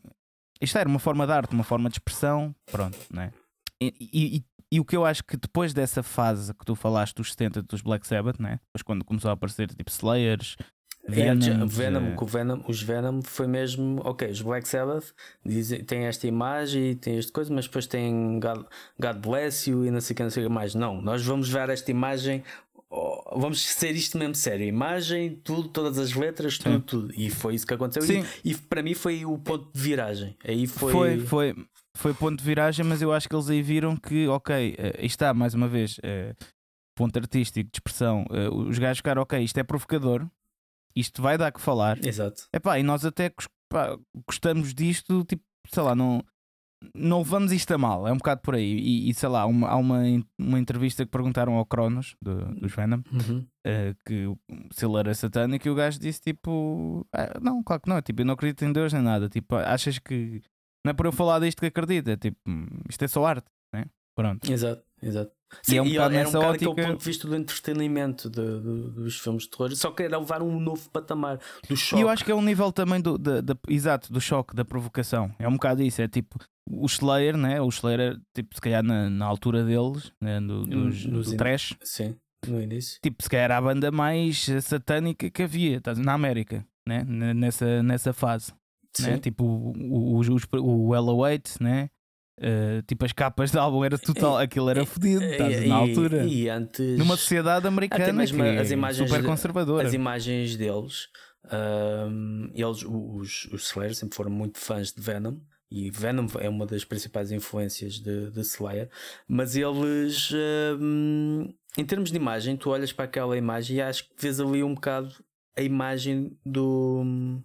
B: Isto era uma forma de arte, uma forma de expressão, pronto, né? E, e, e, o que eu acho que depois dessa fase que tu falaste dos 70 dos Black Sabbath, né? depois quando começou a aparecer tipo Slayers,
A: Venom, Venom, é. Venom, os Venom foi mesmo, ok, os Black Sabbath dizem, têm esta imagem e têm esta coisa, mas depois tem God, God Bless You e não sei o que, não sei o que mais. Não, nós vamos ver esta imagem, oh, vamos ser isto mesmo sério, imagem, tudo, todas as letras, tudo, Sim. tudo. E foi isso que aconteceu. Sim. E, e para mim foi o ponto de viragem. Aí foi.
B: Foi, foi, foi ponto de viragem, mas eu acho que eles aí viram que, ok, uh, está mais uma vez. Uh, ponto artístico, de expressão, uh, os gajos ficaram, ok, isto é provocador, isto vai dar que falar.
A: Exato.
B: Epá, e nós até pá, gostamos disto, tipo, sei lá, não, não levamos isto a mal, é um bocado por aí. E, e sei lá, uma, há uma, uma entrevista que perguntaram ao Cronos, do, dos Venom,
A: uhum. uh,
B: que se ele era satânico, e o gajo disse tipo: ah, Não, claro que não, tipo, eu não acredito em Deus nem nada. Tipo, achas que não é por eu falar disto que acredita, tipo, isto é só arte, né? Pronto.
A: Exato, exato. Sim, e é um bocado era um bocado ótica... aquele ponto de vista do entretenimento de, de, dos filmes de terror, só que era levar um novo patamar do choque.
B: E eu acho que é um nível também do, de, de, exato, do choque, da provocação. É um bocado isso, é tipo o Slayer, né? O Slayer, tipo, se calhar na, na altura deles, né? do, dos, no, do in... trash.
A: Sim, no início.
B: Tipo, se calhar era a banda mais satânica que havia tá, na América, né? Nessa, nessa fase. Né? Tipo o, o, o, o L08, né? Uh, tipo, as capas de álbum era total, aquilo era fodido, na altura.
A: E antes.
B: Numa sociedade americana que as imagens, super conservadora.
A: As imagens deles, uh, eles, os, os Slayer, sempre foram muito fãs de Venom. E Venom é uma das principais influências de, de Slayer, mas eles, uh, em termos de imagem, tu olhas para aquela imagem e acho que vês ali um bocado a imagem do,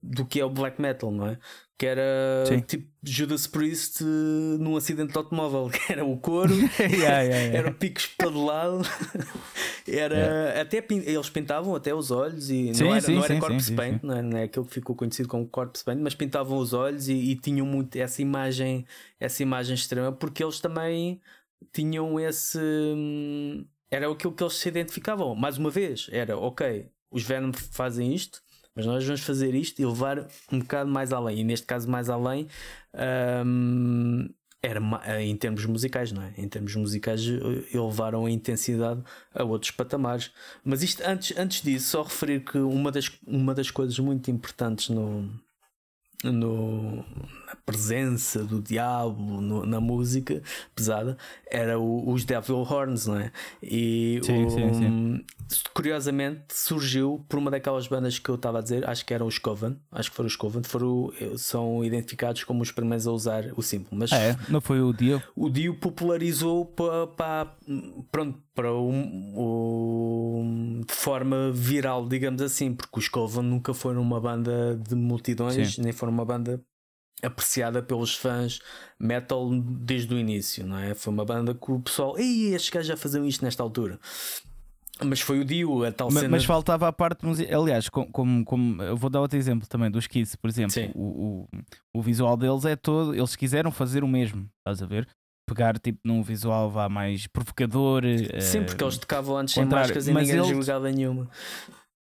A: do que é o black metal, não é? Que era Sim. tipo Judas Priest uh, num acidente de automóvel, que era o couro,
B: yeah, yeah, yeah.
A: era picos para todo lado, era até eles pintavam até os olhos e sim, não era, sim, não era sim, corpse paint, não, é, não é aquele que ficou conhecido como corpse paint, mas pintavam os olhos e, e, tinham muito essa imagem, essa imagem extrema, porque eles também tinham esse hum, era aquilo que eles se identificavam. Mais uma vez, era ok, os Venom fazem isto mas nós vamos fazer isto e levar um bocado mais além. E neste caso, mais além, um, era em termos musicais, não é? Em termos musicais, eh, elevaram a intensidade a outros patamares. Mas isto, antes, antes disso, só referir que uma das, uma das coisas muito importantes no, no, na presença do diabo no, na música pesada era o, os Devil Horns, não é? E
B: sim,
A: o,
B: sim, sim.
A: curiosamente surgiu por uma daquelas bandas que eu estava a dizer, acho que eram os Coven, acho que foram os Coven, foram, são identificados como os primeiros a usar o símbolo. Mas
B: ah, é? não foi o Dio?
A: O Dio popularizou para, para, pronto, para um, um, de forma viral, digamos assim, porque os Coven nunca foram uma banda de multidões, Sim. nem foram uma banda apreciada pelos fãs metal desde o início, não é? Foi uma banda que o pessoal, ei, estes gajos já faziam isto nesta altura. Mas foi o Dio, a tal
B: mas,
A: cena.
B: Mas faltava a parte musical. Aliás, como, como, como, eu vou dar outro exemplo também dos Kiss, por exemplo. O, o, o, visual deles é todo. Eles quiseram fazer o mesmo, estás a ver? Pegar tipo num visual vá mais provocador.
A: Sim, uh, porque eles tocavam antes sem máscaras e ninguém eles... julgava nenhuma.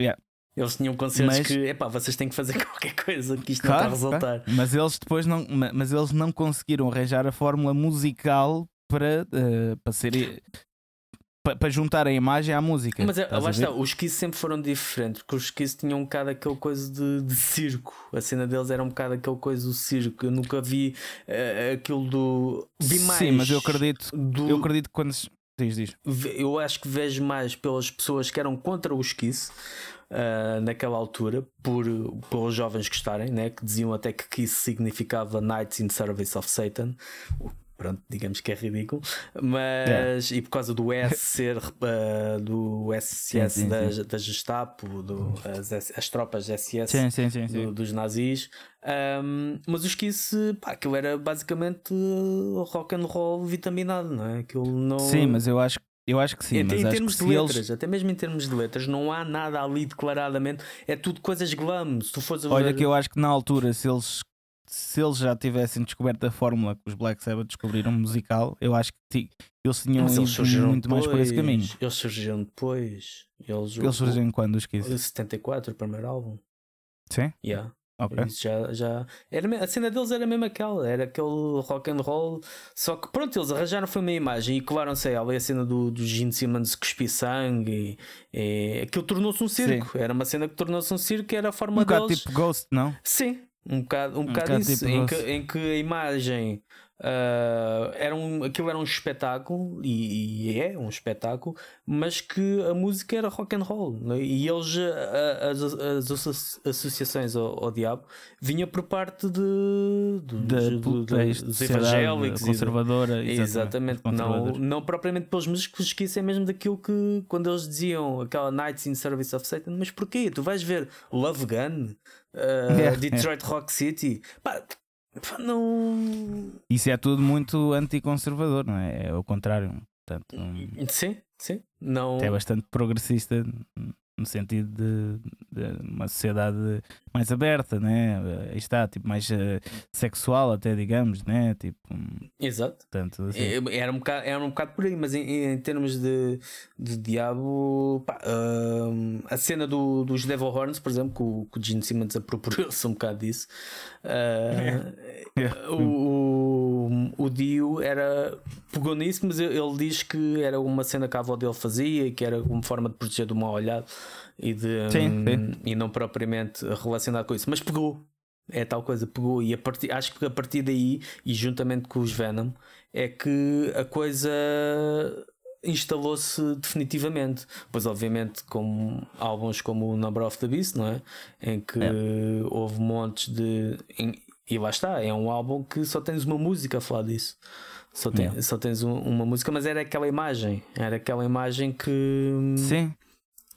B: Yeah.
A: Eles tinham consciência mas... que epá, vocês têm que fazer qualquer coisa que isto claro, não está a resultar.
B: Claro. Mas eles depois não, mas eles não conseguiram arranjar a fórmula musical para, uh, para ser para juntar a imagem à música.
A: Mas é, lá está, os Kiss sempre foram diferentes, porque os Kiss tinham um bocado aquele coisa de, de, circo. A cena deles era um bocado aquele coisa do circo. Eu nunca vi uh, aquilo do. Vi mais.
B: Sim, mas eu acredito. Do... Eu acredito que quando. Diz, diz.
A: Eu acho que vejo mais pelas pessoas que eram contra os Kiss. Uh, naquela altura, por, pelos jovens gostarem, né, que diziam até que Kiss significava Knights in Service of Satan, pronto, digamos que é ridículo, mas yeah. e por causa do S ser uh, do SS sim, sim, da, sim. da Gestapo, do, as, as tropas SS do, dos nazis, um, mas os Kiss, pá, aquilo era basicamente rock and roll vitaminado, não é? Aquilo não.
B: Sim, mas eu acho eu acho que sim,
A: em,
B: mas
A: em termos
B: de
A: letras,
B: eles...
A: até mesmo em termos de letras, não há nada ali declaradamente, é tudo coisas glam. Se tu fores
B: Olha, ver... que eu acho que na altura, se eles se eles já tivessem descoberto a fórmula que os Black Sabbath descobriram musical, eu acho que eles tinham Mas eles ido muito depois, mais por esse caminho.
A: Eles surgiram depois.
B: Eles, eles surgiram quando os Kiss?
A: 74, o primeiro álbum.
B: Sim?
A: Yeah.
B: Okay.
A: Isso já, já... Era, a cena deles era mesmo aquela, era aquele rock and roll. Só que pronto, eles arranjaram foi uma imagem e colaram-se a ela. E a cena do, do Gene Simmons cuspir sangue. E, e aquilo tornou-se um circo. Sim. Era uma cena que tornou-se um circo, era a forma
B: um
A: deles.
B: tipo Ghost, não?
A: Sim, um bocado, um, um bocado, bocado isso, tipo em, que, em que a imagem Uh, era um, aquilo era um espetáculo e, e, é um espetáculo, mas que a música era rock and roll né? e eles as, as, associações ao, ao, diabo vinha por parte de, de,
B: de, de dos evangélicos conservadora
A: e exatamente não, não propriamente pelos músicos que isso é mesmo daquilo que quando eles diziam aquela Nights in Service of Satan, mas porquê? Tu vais ver Love Gun, uh, yeah, Detroit yeah. Rock City, Pá, não.
B: Isso é tudo muito anticonservador, não é? É o contrário. Portanto,
A: sim, sim. Não...
B: É bastante progressista no sentido de, de, uma sociedade mais aberta, né? Aí está, tipo, mais uh, sexual até, digamos, né? Tipo,
A: Exato.
B: Tanto, assim.
A: era, um bocado, era um bocado por aí, mas em, em termos de, de diabo, pá, uh, a cena do, dos Devil Horns, por exemplo, que o, que o Gene Simmons apropriou-se um bocado disso. Uh, o, o, o Dio era pegou nisso, mas ele diz que era uma cena que a avó dele fazia e que era uma forma de proteger do mal olhado e, de,
B: sim, um, sim.
A: e não propriamente relacionado com isso, mas pegou. É tal coisa, pegou. E a partir, acho que a partir daí, e juntamente com os Venom, é que a coisa instalou-se definitivamente. Pois, obviamente, com álbuns como o Number of the Beast, não é? Em que é. houve montes de. Em, e lá está, é um álbum que só tens uma música a falar disso. Só, tem, é. só tens um, uma música, mas era aquela imagem. Era aquela imagem que.
B: Sim.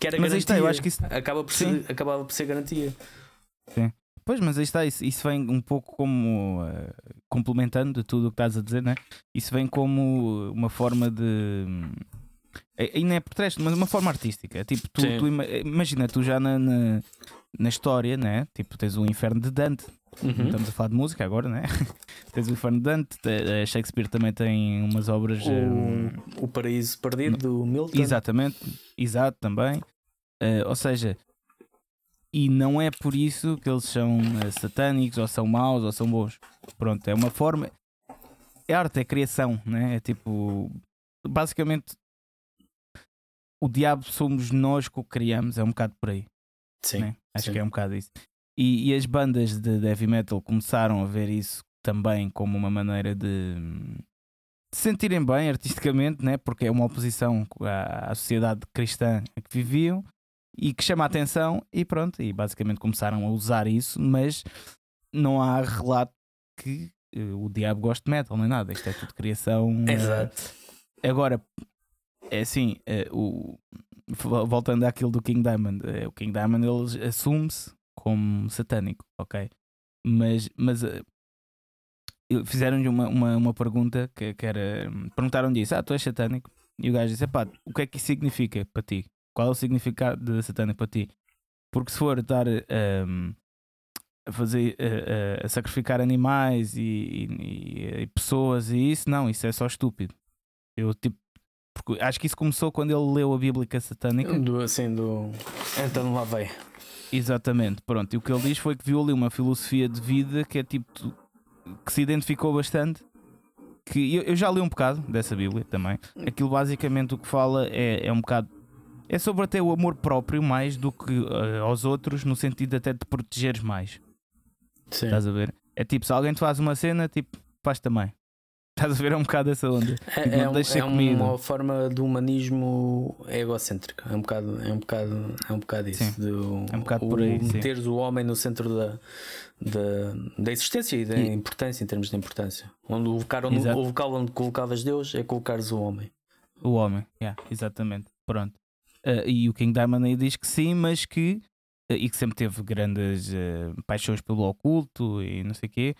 A: Que era mas garantia. Está, eu acho que isso... Acaba por ser, acabava por ser garantia.
B: Sim. Pois, mas aí está, isso, isso vem um pouco como uh, complementando tudo o que estás a dizer, né? Isso vem como uma forma de. E não é por trás, mas uma forma artística. Tipo, tu, tu imagina, tu já na, na, na, história, né? Tipo, tens o inferno de Dante. Uhum. Estamos a falar de música agora, né? tens o inferno de Dante. Eh, Shakespeare também tem umas obras.
A: O, um... o Paraíso Perdido do Milton.
B: Exatamente, exato também. Uh, ou seja, e não é por isso que eles são uh, satânicos, ou são maus, ou são bons. Pronto, é uma forma. É arte, é criação, né? É tipo. Basicamente, o diabo somos nós que o criamos, é um bocado por aí.
A: Sim.
B: Né? Acho
A: sim.
B: que é um bocado isso. E, e, as bandas de heavy metal começaram a ver isso também como uma maneira de se sentirem bem artisticamente, né? porque é uma oposição à, à sociedade cristã que viviam e que chama a atenção e pronto, e basicamente começaram a usar isso, mas não há relato que uh, o diabo goste de metal, nem nada, isto é tudo criação.
A: Uh, Exato.
B: Agora, é assim, uh, o, voltando àquilo do King Diamond, o King Diamond ele assume-se como satânico, ok? Mas, mas fizeram-lhe uma, uma, uma, pergunta que, que era. Perguntaram-lhe isso: Ah, tu és satânico? E o gajo disse: Pá, o que é que isso significa para ti? Qual é o significado de satânico para ti? Porque se for estar um, a fazer a, a, sacrificar animais e, e, e, pessoas e isso, não, isso é só estúpido. Eu tipo. Porque acho que isso começou quando ele leu a Bíblia satânica.
A: Do, assim, do. Então lá vai.
B: Exatamente, pronto. E o que ele diz foi que viu ali uma filosofia de vida que é tipo que se identificou bastante. Que eu, eu, já li um bocado dessa Bíblia também. Aquilo basicamente o que fala é, é um bocado. É sobre até o amor próprio mais do que uh, aos outros, no sentido até de protegeres mais. Sim. Estás a ver? É tipo, se alguém te faz uma cena, tipo, faz também. Estás a ver? É um bocado essa onda.
A: É, tipo, é, um, é uma forma do humanismo egocêntrico. É um bocado, é um bocado, é um bocado isso. Do,
B: é um bocado por aí.
A: Meteres o homem no centro da, da, da existência e da e... importância, em termos de importância. Onde o, local onde, o local onde colocavas Deus é colocares o homem.
B: O homem, yeah, exatamente. Pronto. Uh, e o King Diamond aí diz que sim, mas que. Uh, e que sempre teve grandes uh, paixões pelo oculto e não sei o quê,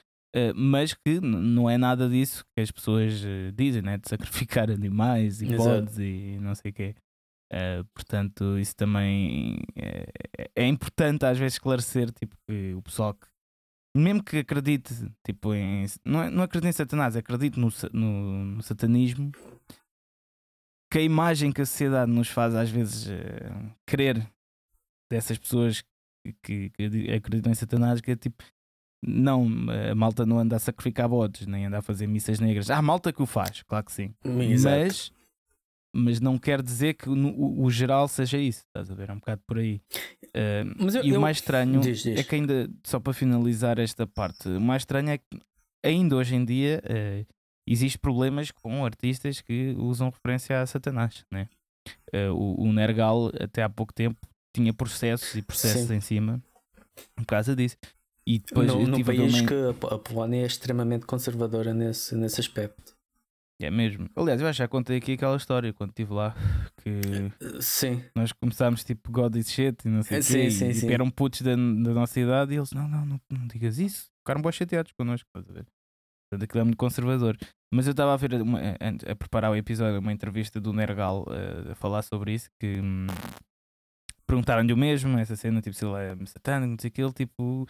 B: mas que não é nada disso que as pessoas dizem, né? de sacrificar animais e bodes e não sei o quê. Uh, portanto, isso também é, é, importante às vezes esclarecer tipo, que o pessoal que, mesmo que acredite tipo, em. Não, é, não acredite em Satanás, acredite no, no, no, satanismo, que a imagem que a sociedade nos faz às vezes querer dessas pessoas que, que acreditam em Satanás, que é tipo não, a malta não anda a sacrificar bodes, nem anda a fazer missas negras. Há malta que o faz, claro que sim.
A: Exato. Mas,
B: mas não quer dizer que o, o, geral seja isso. Estás a ver? É um bocado por aí. Uh, eu, e eu... o mais estranho diz, diz. é que ainda, só para finalizar esta parte, o mais estranho é que ainda hoje em dia uh, existe problemas com artistas que usam referência a Satanás. Né? Uh, o, o Nergal até há pouco tempo tinha processos e processos Sim. em cima por causa disso. E depois
A: no, no país que a Polónia é extremamente conservadora nesse, nesse aspecto.
B: É mesmo. Aliás, eu acho que já contei aqui aquela história quando estive lá que
A: sim.
B: nós começámos tipo God is shit e não sei o
A: sim,
B: quê.
A: Sim,
B: e,
A: sim.
B: eram putos da, da nossa idade e eles, não, não, não, não digas isso. Ficaram bem chateados connosco. Portanto, aquilo é muito conservador. Mas eu estava a ver, uma, a, a, preparar o episódio, uma entrevista do Nergal uh, a falar sobre isso. Que hum, perguntaram-lhe o mesmo, essa cena, tipo, se ele é satânico, não sei o que, ele tipo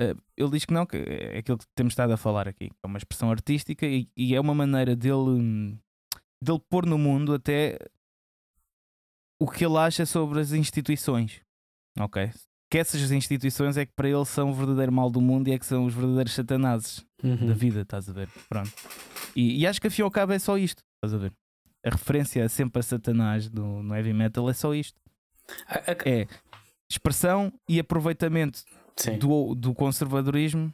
B: Uh, ele diz que não, que é aquilo que temos estado a falar aqui, é uma expressão artística e, e, é uma maneira dele, dele pôr no mundo até o que ele acha sobre as instituições. Ok? Que essas instituições é que para ele são o verdadeiro mal do mundo e é que são os verdadeiros satanases uhum. da vida, estás a ver? Pronto. E, e acho que a cabo é só isto, estás a ver? A referência sempre a Satanás do, no heavy metal é só isto. É expressão e aproveitamento do, do conservadorismo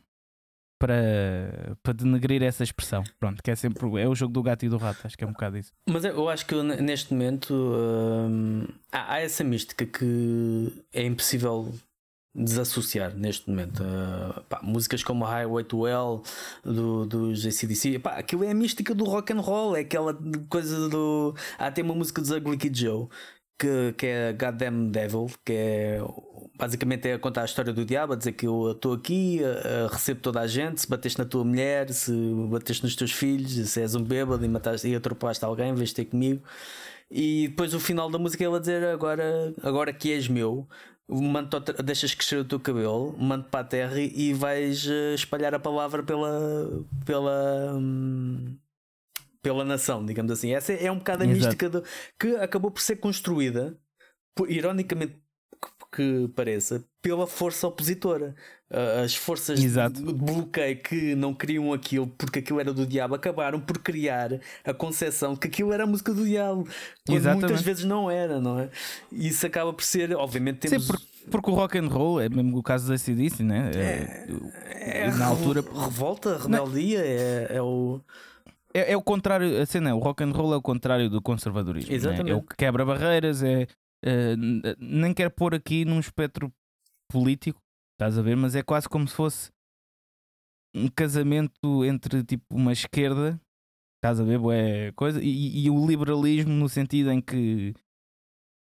B: para, para denegrir essa expressão. Pronto, que é sempre é o jogo do gato e do rato, acho que é um bocado isso.
A: Mas eu acho que neste momento hum, há, há, essa mística que é impossível desassociar neste momento. Uh, pá, músicas como Highway to Hell do, dos ACDC, pá, aquilo é a mística do rock and roll, é aquela coisa do. Há até uma música dos Ugly Kid Joe que, que é Goddamn Devil, que é basicamente é contar a história do diabo, a dizer que eu estou aqui, a recebo toda a gente, se bateste na tua mulher, se bateste nos teus filhos, se és um bêbado e, mataste, e atropellaste alguém, vens ter comigo. E depois o final da música é ela dizer agora, agora que és meu, mando deixas crescer o teu cabelo, mando para a terra e vais eh, espalhar a palavra pela pela hum, pela nação, digamos assim. Essa é um bocado a Exato. mística do, que acabou por ser construída, por, ironicamente que pareça, pela força opositora. As forças
B: Exato.
A: de bloqueio que não queriam aquilo porque aquilo era do diabo acabaram por criar a concepção que aquilo era a música do diabo, quando muitas vezes não era, não é? Isso acaba por ser, obviamente, temos.
B: Sim, porque o rock and roll é mesmo o caso da CDC, né? É,
A: é, na altura. Revolta, rebeldia, é, é o.
B: É, é, o contrário, a cena, o rock and roll é o contrário do conservadorismo. Exatamente. Né? É o que quebra barreiras, é, é, nem quero pôr aqui num espectro político, estás a ver, mas é quase como se fosse um casamento entre tipo uma esquerda, estás a ver, é coisa, e, e, o liberalismo no sentido em que,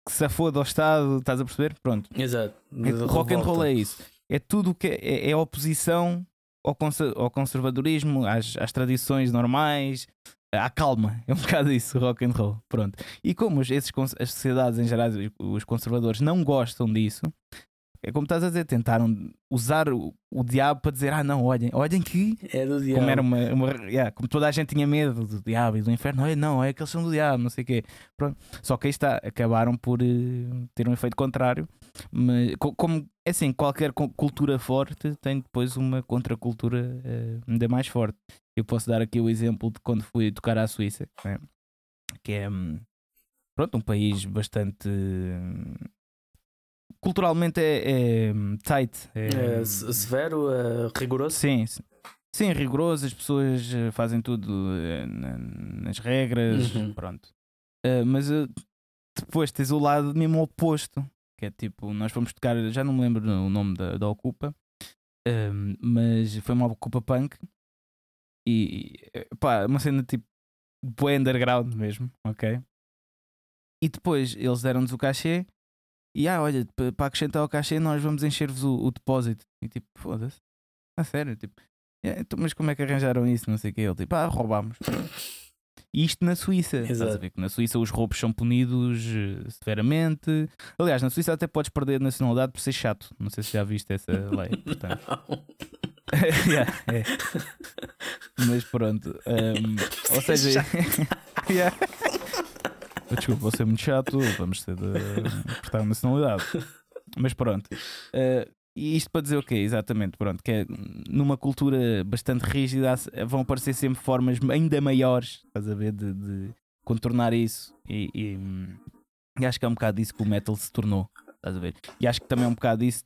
B: que se afoda ao Estado, estás a perceber? Pronto.
A: Exato.
B: É, rock and roll é isso. É tudo que é, é oposição ao, ao conservadorismo, às, às tradições normais, à calma. É um bocado isso, rock and roll. Pronto. E como esses, as sociedades em geral, os conservadores, não gostam disso, é como estás a dizer, tentaram usar o, o diabo para dizer: ah, não, olhem, olhem que.
A: É do diabo.
B: Como, era uma, uma yeah, como toda a gente tinha medo do diabo e do inferno, olha, não, é que eles são do diabo, não sei o quê. Pronto. Só que aí está, acabaram por uh, ter um efeito contrário. Mas, como é assim, qualquer cultura forte tem depois uma contracultura uh, ainda mais forte. Eu posso dar aqui o exemplo de quando fui tocar à Suíça, né? que é. Um, pronto, um país bastante culturalmente é, é tight.
A: É, é severo, é rigoroso?
B: Sim, sim, rigoroso. As pessoas eh, fazem tudo eh, nas regras. Uhum. Pronto. Uh, mas uh, depois tens o lado mesmo oposto. Que é tipo, nós fomos tocar, já não me lembro o nome da, da Ocupa, uh, mas foi uma Ocupa Punk. E pá, uma cena tipo, boa underground mesmo, ok? E depois eles deram-nos o cachê e ah, olha, para acrescentar ao cachê, nós vamos encher-vos o, o, depósito. E tipo, foda-se. A sério, tipo, é, então, mas como é que arranjaram isso? Não sei o que. Ele tipo, ah, roubámos. Isto na Suíça. Exato. Ver na Suíça os roubos são punidos uh, severamente. Aliás, na Suíça até podes perder a nacionalidade por ser chato. Não sei se já viste essa lei. Portanto. yeah, é. Mas pronto. Um, ou seja. yeah. Desculpa, vou ser muito chato, vamos ter de cortar a nacionalidade. Mas pronto. Uh, e isto para dizer o quê? Exatamente, pronto, que é numa cultura bastante rígida vão aparecer sempre formas ainda maiores, estás a ver, de, de contornar isso e, e, e, acho que é um bocado disso que o metal se tornou, estás a ver? E acho que também é um bocado isso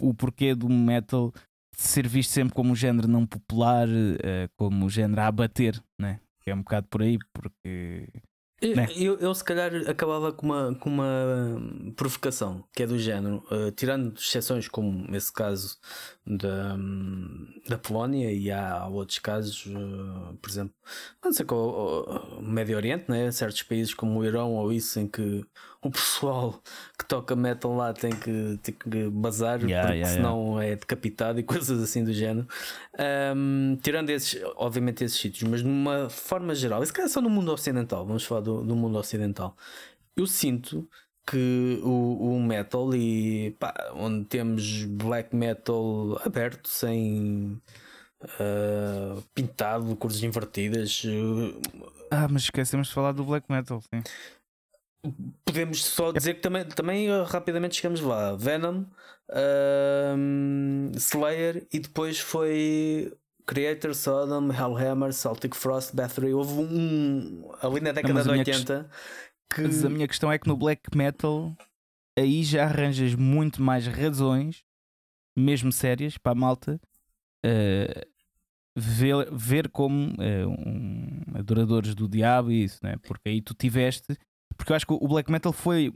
B: o porquê do metal ser visto sempre como um género não popular, uh, como um género a abater, né? Que é um bocado por aí, porque
A: eu, né? eu, eu, se calhar acabava com uma, com uma provocação que é do género, uh, tirando exceções como esse caso da, da Polónia e há outros casos, uh, por exemplo, não sei qual, o Médio Oriente, né? certos países como o Irão ou isso, em que o pessoal que toca metal lá tem que, tem que bazar, yeah, porque yeah, senão yeah. é decapitado e coisas assim do género. Um, tirando esses, obviamente, esses sítios, mas de uma forma geral, isso é só no mundo ocidental, vamos falar do, do mundo ocidental. Eu sinto que o, o metal e pá, onde temos black metal aberto sem uh, pintado, cores invertidas. Uh,
B: ah, mas esquecemos de falar do black metal, sim.
A: Podemos só dizer que também, também uh, rapidamente chegamos lá. Venom, uh, Slayer e depois foi Creator, Sodom, Hellhammer, Celtic Frost, Bathory. Houve um ali na década de 80
B: que... Mas a minha questão é que no black metal aí já arranjas muito mais razões, mesmo sérias, para a malta uh, ver, ver como uh, um, adoradores do diabo e isso, né? porque aí tu tiveste porque eu acho que o black metal foi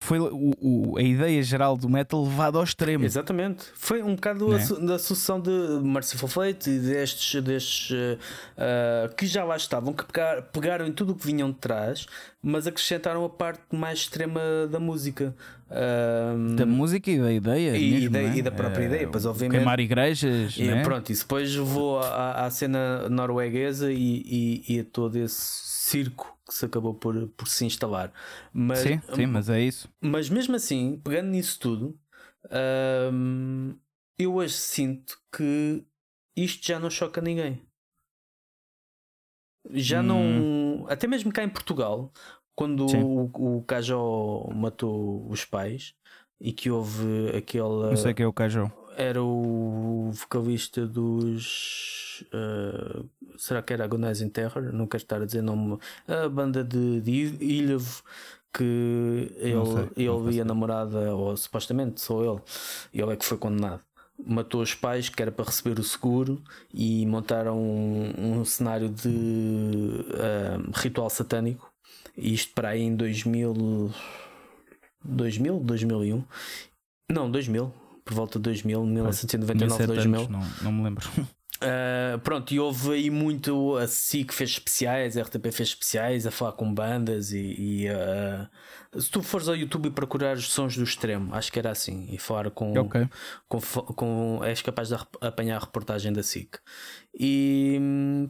B: foi o, o, a ideia geral do metal levada ao extremo.
A: Exatamente. Foi um bocado né? a, da sucessão de Merciful Fate e destes, destes uh, que já lá estavam, que pegar, pegaram em tudo o que vinham de trás, mas acrescentaram a parte mais extrema da música.
B: Uh, da música e da ideia.
A: E,
B: mesmo,
A: da,
B: é?
A: e da própria uh, ideia. Pois, obviamente,
B: queimar igrejas.
A: E
B: né?
A: pronto, e depois vou à, à cena norueguesa e, e, e a todo esse circo que se acabou por, por se instalar.
B: Mas, sim, sim, mas é isso.
A: Mas mesmo assim, pegando nisso tudo, hum, eu hoje sinto que isto já não choca ninguém. Já hum. não. Até mesmo cá em Portugal, quando o, o Cajó matou os pais e que houve aquele.
B: Não sei que é o Cajó.
A: Era o vocalista dos. Uh, será que era Agonizing Terror? Não quero estar a dizer nome. A banda de, de Ilhavo que ele, ele e a namorada, ou supostamente sou ele, ele é que foi condenado. Matou os pais que era para receber o seguro e montaram um, um cenário de uh, ritual satânico. Isto para aí em 2000, 2000, 2001, não, 2000, por volta de 2000, 1999, 2000.
B: não, não me lembro.
A: Uh, pronto, e houve aí muito a SIC fez especiais, a RTP fez especiais a falar com bandas e, e uh, se tu fores ao YouTube e procurar os sons do extremo, acho que era assim, e falar com, okay. com, com, és capaz de apanhar a reportagem da SIC. E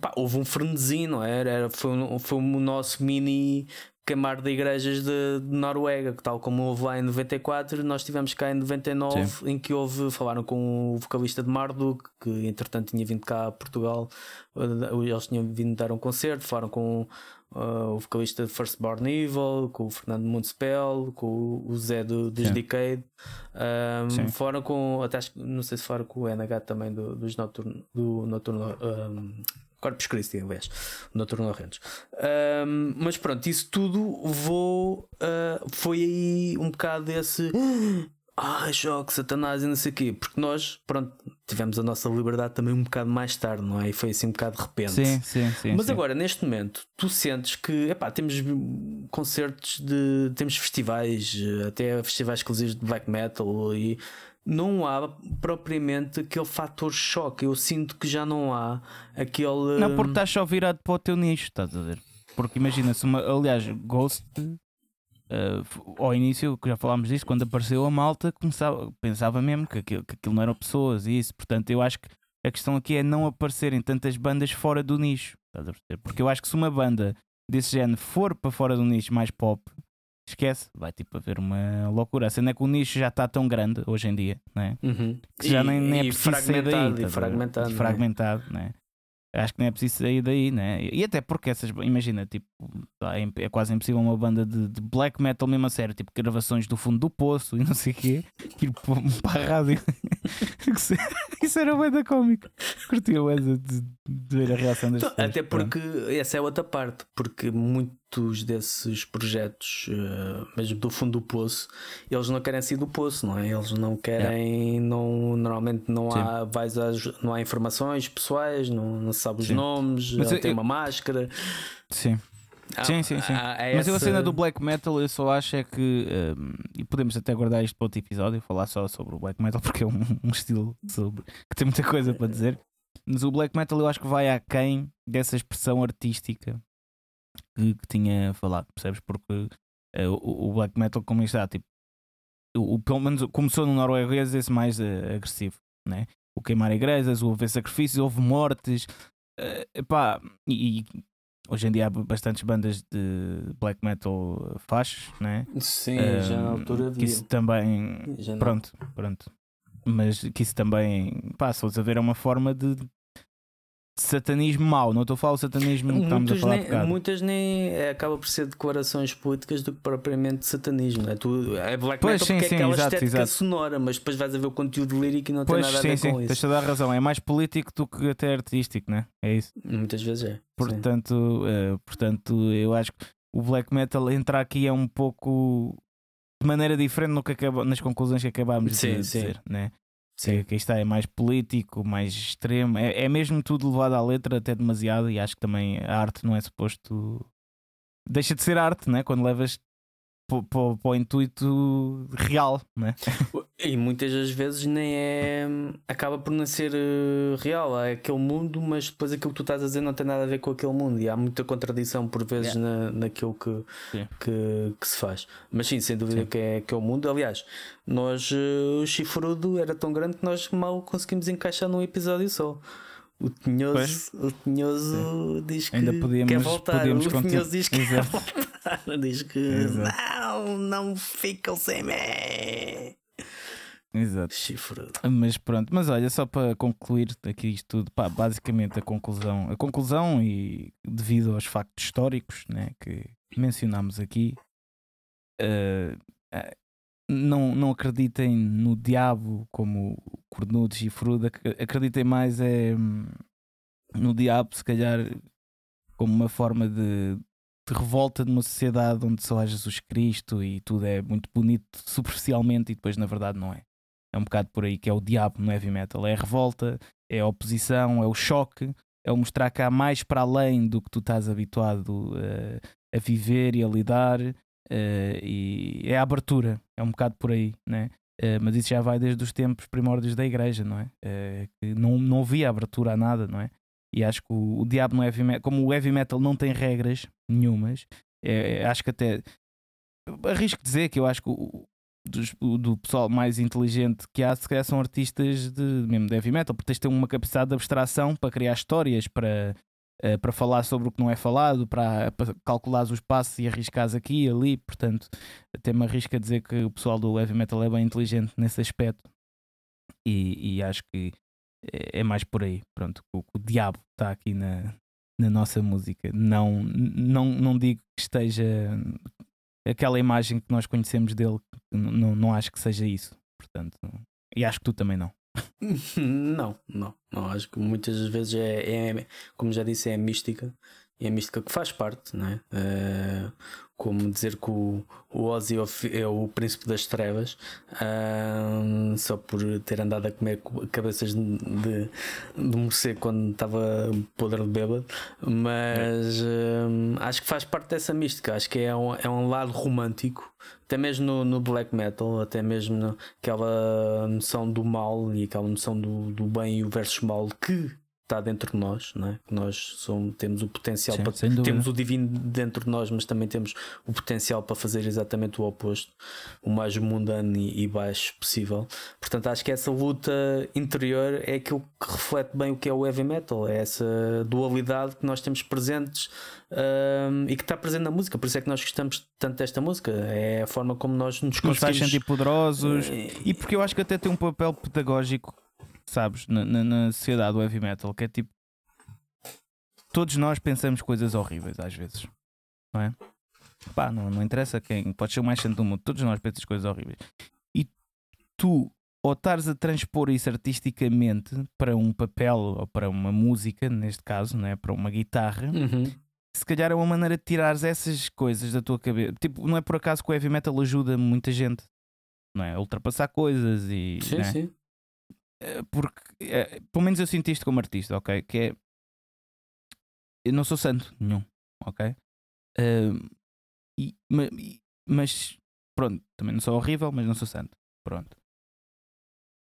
A: pá, houve um frenesim, não é? era? Foi, foi o nosso mini queimar de igrejas de, de, Noruega, que tal como houve lá em 94, nós tivemos cá em 99, Sim. em que houve, falaram com o vocalista de Marduk, que entretanto tinha vindo cá a Portugal, eles tinham vindo dar um concerto, falaram com uh, o vocalista de First Born Evil, com o Fernando Muntspell, com o Zé do, dos Decade, um, falaram com, até não sei se falaram com o NH também do, dos Noturno, do Noturno um, Corpus Christi, aliás, Noturno Rentos. Um, mas pronto, isso tudo vou, uh, foi aí um bocado desse. Ah, choque, Satanás e não sei o quê, porque nós, pronto, tivemos a nossa liberdade também um bocado mais tarde, não é? E foi assim um bocado de repente.
B: Sim, sim, sim.
A: Mas
B: sim.
A: agora, neste momento, tu sentes que, epá, temos concertos de. temos festivais, até festivais exclusivos de black metal e não há propriamente aquele fator choque. Eu sinto que já não há aquele.
B: Não, porque estás só virado para o teu nicho, estás a ver? Porque imagina-se uma. Aliás, Ghost. Uh, ao início, que já falámos disso, quando apareceu a malta, começava, pensava mesmo que aquilo, que aquilo não eram pessoas e isso. Portanto, eu acho que a questão aqui é não aparecerem tantas bandas fora do nicho. Porque eu acho que se uma banda desse género for para fora do nicho mais pop, esquece, vai tipo haver uma loucura. A cena é que o nicho já está tão grande hoje em dia, né?
A: Uhum.
B: que já e, nem, nem é preciso sair daí.
A: E fragmentado,
B: e fragmentado né? Acho que nem é preciso sair daí, né? E até porque essas, imagina, tipo, é, é quase impossível uma banda de, de, black metal mesmo a sério, tipo gravações do fundo do poço e não sei o quê, ir para a rádio. Isso era bem da cómica. Curtiu essa de, de, ver a reação das então, pessoas.
A: Até porque Pronto. essa é outra parte, porque muitos desses projetos, uh, mesmo do fundo do poço, eles não querem sair do poço, não é? Eles não querem, não, normalmente não há, vais às, não há informações pessoais, não, não se sabe os Sim. nomes, Mas tem eu, uma máscara.
B: Sim. Ah, sim, sim, sim. Ah, é Mas essa... a cena do black metal eu só acho é que um, e podemos até guardar isto para outro episódio e falar só sobre o black metal porque é um, um estilo sobre, que tem muita coisa para dizer. Mas o black metal eu acho que vai aquém dessa expressão artística que, que tinha falado, percebes? Porque uh, o, o, black metal, como está, tipo, o, pelo menos começou no norueguês esse mais uh, agressivo, né? O queimar igrejas, o haver sacrifícios, houve mortes, uh, epá, e, e Hoje em dia há bastantes bandas de black metal fachos, né?
A: Sim, um, já na altura
B: havia. Que isso também. pronto, pronto. Mas que isso também. Pá, se a ver, é uma forma de satanismo mau, não estou a falar o satanismo que estamos a falar
A: nem, Muitas nem é, acaba por ser declarações políticas do que propriamente satanismo. É, tu, é black pois, metal sim, porque é sim, é aquela exato, estética exato. sonora, mas depois vais a ver o conteúdo lírico e não pois, tem nada sim, a ver sim, com isso.
B: Deixa dar razão, é mais político do que até artístico, né? É isso.
A: Muitas vezes é.
B: Portanto, uh, portanto eu acho que o black metal entrar aqui é um pouco de maneira diferente no que acaba, nas conclusões que acabámos de dizer, né? Sim. Que está é mais político, mais extremo. É, é mesmo tudo levado à letra, até demasiado. E acho que também a arte não é suposto. Deixa de ser arte, né? Quando levas para o intuito real, né?
A: E muitas das vezes nem é. acaba por não ser uh, real. É aquele mundo, mas depois aquilo que tu estás a dizer não tem nada a ver com aquele mundo. E há muita contradição por vezes yeah. na, naquilo que, que, que, se faz. Mas sim, sem dúvida sim. Que, é, que é o mundo. Aliás, nós, uh, o chifrudo era tão grande que nós mal conseguimos encaixar num episódio só. O Tinhoso, o tinhoso diz que
B: Ainda podíamos,
A: quer voltar.
B: Podíamos
A: o Tinhoso diz que Exato. quer voltar. Diz que Exato. não, não ficam sem mim.
B: Exato.
A: Chifre.
B: Mas pronto, mas olha, só para concluir aqui isto tudo, pá, basicamente a conclusão, a conclusão e devido aos factos históricos né, que mencionámos aqui, uh, não, não acreditem no diabo como cornudos e fruda, acreditem mais é, no diabo, se calhar, como uma forma de revolta de uma sociedade onde só há Jesus Cristo e tudo é muito bonito superficialmente e depois na verdade não é. É um bocado por aí que é o diabo no heavy metal. É a revolta, é a oposição, é o choque, é o mostrar que há mais para além do que tu estás habituado uh, a viver e a lidar. Uh, e é a abertura, é um bocado por aí, né? Uh, mas isso já vai desde os tempos primórdios da igreja, não é? que não, não havia abertura a nada, não é? E acho que o, o diabo no heavy metal, como o heavy metal não tem regras nenhumas, é, acho que até arrisco dizer que eu acho que o, dos, do pessoal mais inteligente que há, se calhar são artistas de, mesmo de heavy metal, porque tens de ter uma capacidade de abstração para criar histórias, para, uh, para falar sobre o que não é falado, para, para calcular os passos e arriscares aqui e ali. Portanto, até me arrisco a dizer que o pessoal do heavy metal é bem inteligente nesse aspecto. E, e acho que é, é, mais por aí. Pronto, o, o diabo está aqui na, na nossa música. Não, não, não digo que esteja aquela imagem que nós conhecemos dele, não, não acho que seja isso. Portanto, e acho que tu também não.
A: Não, não, não. Acho que muitas vezes é, é como já disse, é mística e é mística que faz parte, não é? Uh, como dizer que o, o Ozzy é o príncipe das trevas, uh, só por ter andado a comer cabeças de, de, morcego quando estava podre de bêbado, mas uh, acho que faz parte dessa mística, acho que é um, é um lado romântico, até mesmo no, no black metal, até mesmo aquela noção do mal e aquela noção do, do bem e o versus mal que está dentro de nós, não é? nós somos, temos o potencial
B: Sim,
A: para temos o divino dentro de nós, mas também temos o potencial para fazer exatamente o oposto, o mais mundano e, e baixo possível. Portanto, acho que essa luta interior é aquilo que reflete bem o que é o heavy metal, é essa dualidade que nós temos presentes um, e que está presente na música. Por isso é que nós gostamos tanto desta música. É a forma como nós nos,
B: nos faz sentir poderosos é... e porque eu acho que até tem um papel pedagógico sabes, na, na, na sociedade do heavy metal, que é tipo. Todos nós pensamos coisas horríveis às vezes, não é? Pá, não, não interessa quem, pode ser o mais santo do mundo, todos nós pensamos coisas horríveis. E tu, ou estares a transpor isso artisticamente para um papel ou para uma música, neste caso, não é? para uma guitarra,
A: uhum.
B: se calhar é uma maneira de tirares essas coisas da tua cabeça. Tipo, não é por acaso que o heavy metal ajuda muita gente, não é? A ultrapassar coisas e.
A: Sim,
B: é?
A: sim.
B: Eh, porque é, pelo menos eu sinto isto como artista, ok? Que é eu não sou santo nenhum, ok? Uh, e, mas pronto, também não sou horrível, mas não sou santo, pronto.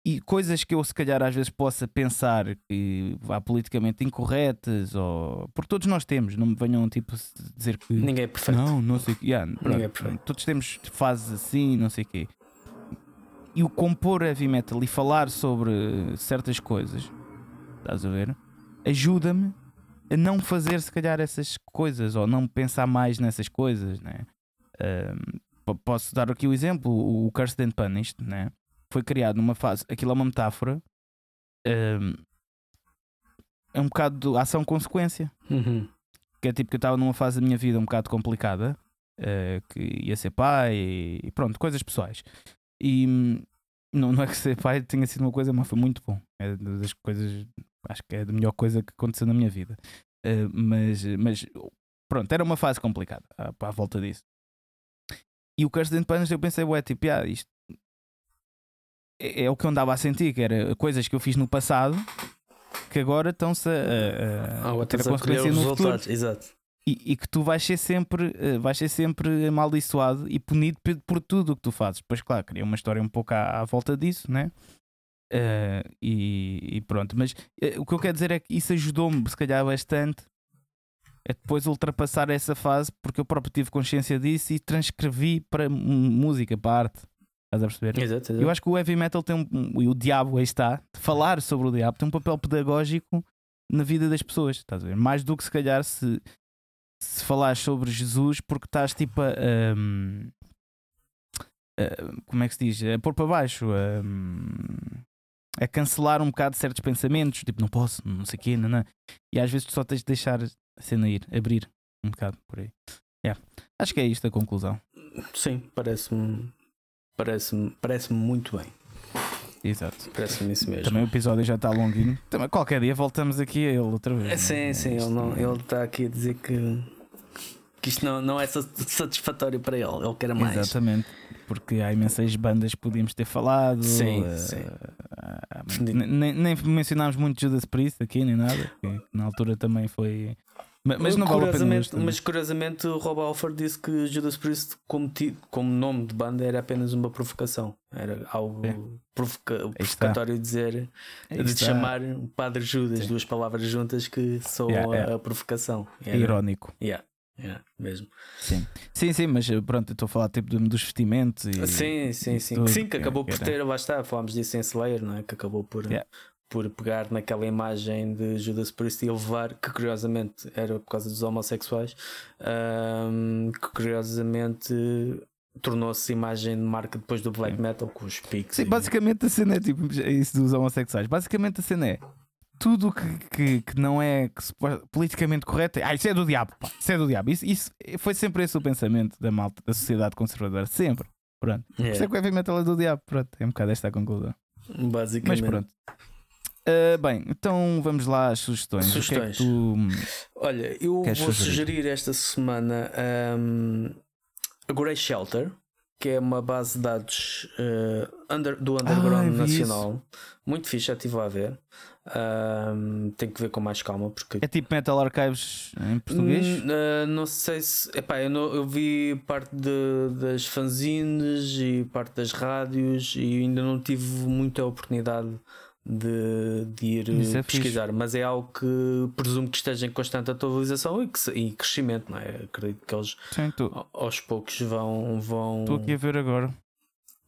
B: E coisas que eu se calhar às vezes possa pensar que vá politicamente incorretas, ou porque todos nós temos, não me venham tipo dizer que
A: ninguém é perfeito.
B: Não, não sei que. Yeah,
A: Ninguém é perfeito.
B: Todos temos fases assim, não sei o quê e o compor heavy metal e falar sobre certas coisas, estás a ver? Ajuda-me a não fazer se calhar essas coisas ou não pensar mais nessas coisas, né? Um, posso dar aqui o exemplo: o Cursed and Punished, né? Foi criado numa fase, aquilo é uma metáfora, um, é um bocado de ação-consequência.
A: Uhum.
B: Que é tipo que eu estava numa fase da minha vida um bocado complicada, uh, que ia ser pai e pronto, coisas pessoais. E não, não é que ser pai tenha sido uma coisa, mas foi muito bom. É das coisas, acho que é a melhor coisa que aconteceu na minha vida. Uh, mas, mas pronto, era uma fase complicada à, à volta disso. E o Curse de Panas eu pensei, ué, tipo, ah, isto é, é, o que eu andava a sentir, que era coisas que eu fiz no passado que agora estão-se a, a, a ter a consequência no futuro.
A: Exato
B: e, e, que tu vais ser sempre uh, vais ser sempre amaldiçoado e punido por, por tudo o que tu fazes. Pois claro, queria uma história um pouco à, à volta disso, né? Uh, e, e, pronto, mas uh, o que eu quero dizer é que isso ajudou-me, se calhar, bastante a depois ultrapassar essa fase, porque eu próprio tive consciência disso e transcrevi para música, para arte. Estás a perceber?
A: Exato, exato.
B: Eu acho que o heavy metal tem um. E o diabo aí está, falar sobre o diabo tem um papel pedagógico na vida das pessoas, estás a ver? Mais do que se calhar se se falares sobre Jesus porque estás tipo a, um, a, como é que se diz? A pôr para baixo, a, a cancelar um bocado certos pensamentos, tipo não posso, não sei o quê, não, não. e às vezes tu só tens de deixar a cena ir, abrir um bocado por aí. Yeah. Acho que é isto a conclusão.
A: Sim, parece-me parece-me parece muito bem.
B: Exato.
A: Parece-me isso mesmo.
B: Também o episódio já está longuinho. Também, qualquer dia voltamos aqui a ele outra vez.
A: É, sim, sim, ele, não, ele está aqui a dizer que que isto não, não é satisfatório para ele, ele quer mais.
B: Exatamente, porque há imensas bandas que podíamos ter falado.
A: Sim, uh, sim.
B: Uh, nem, nem mencionámos muito Judas Priest aqui, nem nada, na altura também foi mas, mas não vale a pena.
A: Mas curiosamente o Rob Alford disse que Judas Priest, como, como nome de banda, era apenas uma provocação. Era algo é. provoca provocatório de dizer, Aí de chamar Padre Judas, Sim. duas palavras juntas que são yeah, a, a, provocação.
B: Era, irónico.
A: Yeah. Yeah, mesmo.
B: Sim. sim, sim, mas eh, pronto, estou a falar tipo dos vestimentos e.
A: Sim, sim, sim. Tudo, sim, que acabou por ter, lá está, falámos disso em Slayer, não é? Que acabou por, yeah por pegar naquela imagem de Judas Priest e levar, que curiosamente era por causa dos homossexuais, um, que curiosamente tornou-se imagem de marca depois do black metal com os pics.
B: Sim, e... basicamente a cena é tipo isso dos homossexuais. Basicamente a cena é tudo que, que, que não é que politicamente correto, ah, isso é do diabo, pá, isso é do diabo. Isso, isso foi sempre esse o pensamento da malta, da sociedade conservadora, sempre. Pronto. Yeah. Por isso é que o heavy metal é do diabo. Pronto, é um bocado esta a conclusão.
A: Basicamente.
B: Mas pronto. Uh, bem, então vamos lá às sugestões.
A: Sugestões.
B: Que é tu
A: Olha, eu vou sugerir? sugerir esta semana um, a Grey Shelter, que é uma base de dados uh, under, do Underground ah, Nacional. Isso. Muito fixe, já estive a ver. Um, tem que ver com mais calma porque
B: é tipo Metal Archives em português?
A: Uh, não sei se epá, eu, não, eu vi parte de, das fanzines e parte das rádios e ainda não tive muita oportunidade de, de ir é pesquisar, fixe. mas é algo que presumo que esteja em constante atualização e, que, e crescimento, não é? Acredito que eles Sim, aos poucos vão. vão
B: Estou aqui a ver agora.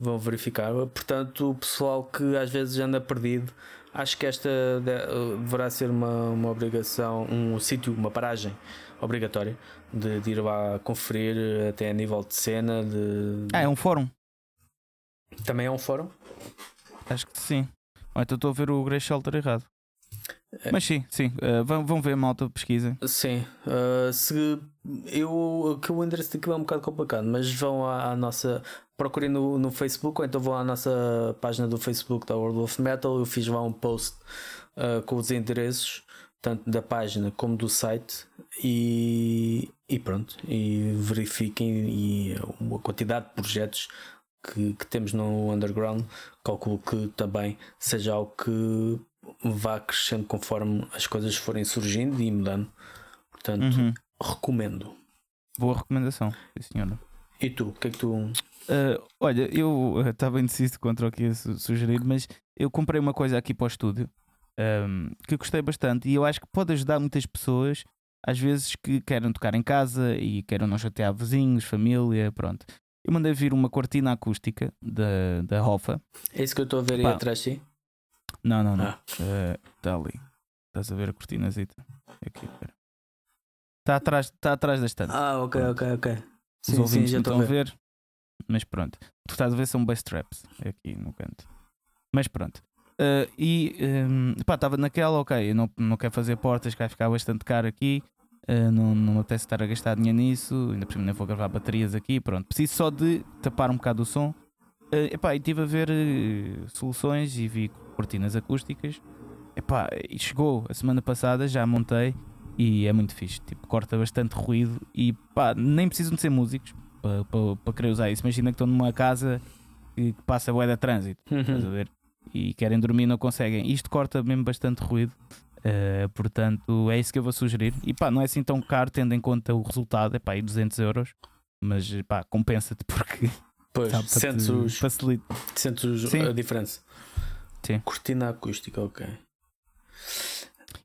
A: Vão verificar. Portanto, o pessoal que às vezes anda perdido, acho que esta deverá ser uma, uma obrigação, um sítio, uma paragem obrigatória de, de, ir lá conferir até a nível de cena. De...
B: Ah, é um fórum.
A: Também é um fórum?
B: Acho que sim. Ou então estou a ver o Grey Shelter errado. É. Mas sim, sim. Uh, vão, vão ver malta pesquisa.
A: Sim. Uh, se eu que o endereço daqui é um bocado complicado, mas vão à, à, nossa. Procurem no, no Facebook ou então vão à nossa página do Facebook da World of Metal. Eu fiz lá um post uh, com os endereços, tanto da página como do site. E, e pronto. E verifiquem e a quantidade de projetos que, que temos no underground, calculo que também seja algo que vá crescendo conforme as coisas forem surgindo e mudando. Portanto, uhum. recomendo.
B: Boa recomendação, sim senhora.
A: E tu, o que é que tu.
B: Uh, olha, eu estava indeciso contra o que ia sugerir, mas eu comprei uma coisa aqui para o estúdio um, que gostei bastante e eu acho que pode ajudar muitas pessoas, às vezes que querem tocar em casa e querem não chatear vizinhos, família, pronto. Eu mandei vir uma cortina acústica da, da Hofa.
A: É isso que eu estou a ver aí Pá. atrás de ti?
B: Não, não, não. Está ah. uh, ali. Estás a ver a cortinazita? Aqui, Está atrás, tá atrás da estante.
A: Ah, ok, ok, ok.
B: Os sim, ouvintes sim, já estão a ver. Mas pronto. Tu estás a ver são bass traps aqui no canto. Mas pronto. Uh, e um, pá, estava naquela, ok, eu não, não quero fazer portas, que vai ficar bastante caro aqui. Uh, não, não me apetece estar a gastar dinheiro nisso, ainda por cima nem vou gravar baterias aqui, pronto. Preciso só de tapar um bocado o som. Uh, epá, e estive a ver uh, soluções e vi cortinas acústicas. Epá, e chegou a semana passada, já montei e é muito fixe. Tipo, corta bastante ruído e pá, nem precisam de ser músicos para, para, para querer usar isso. Imagina que estão numa casa que passa boia de trânsito, uhum. estás a ver? E querem dormir não conseguem. Isto corta mesmo bastante ruído. Uh, portanto, é isso que eu vou sugerir. E pá, não é assim tão caro, tendo em conta o resultado, é pá, aí 200 euros, mas pá, compensa-te porque.
A: Pois, tá, sentes, os, facilita. sentes Sim. a diferença.
B: Sim.
A: Cortina acústica, ok.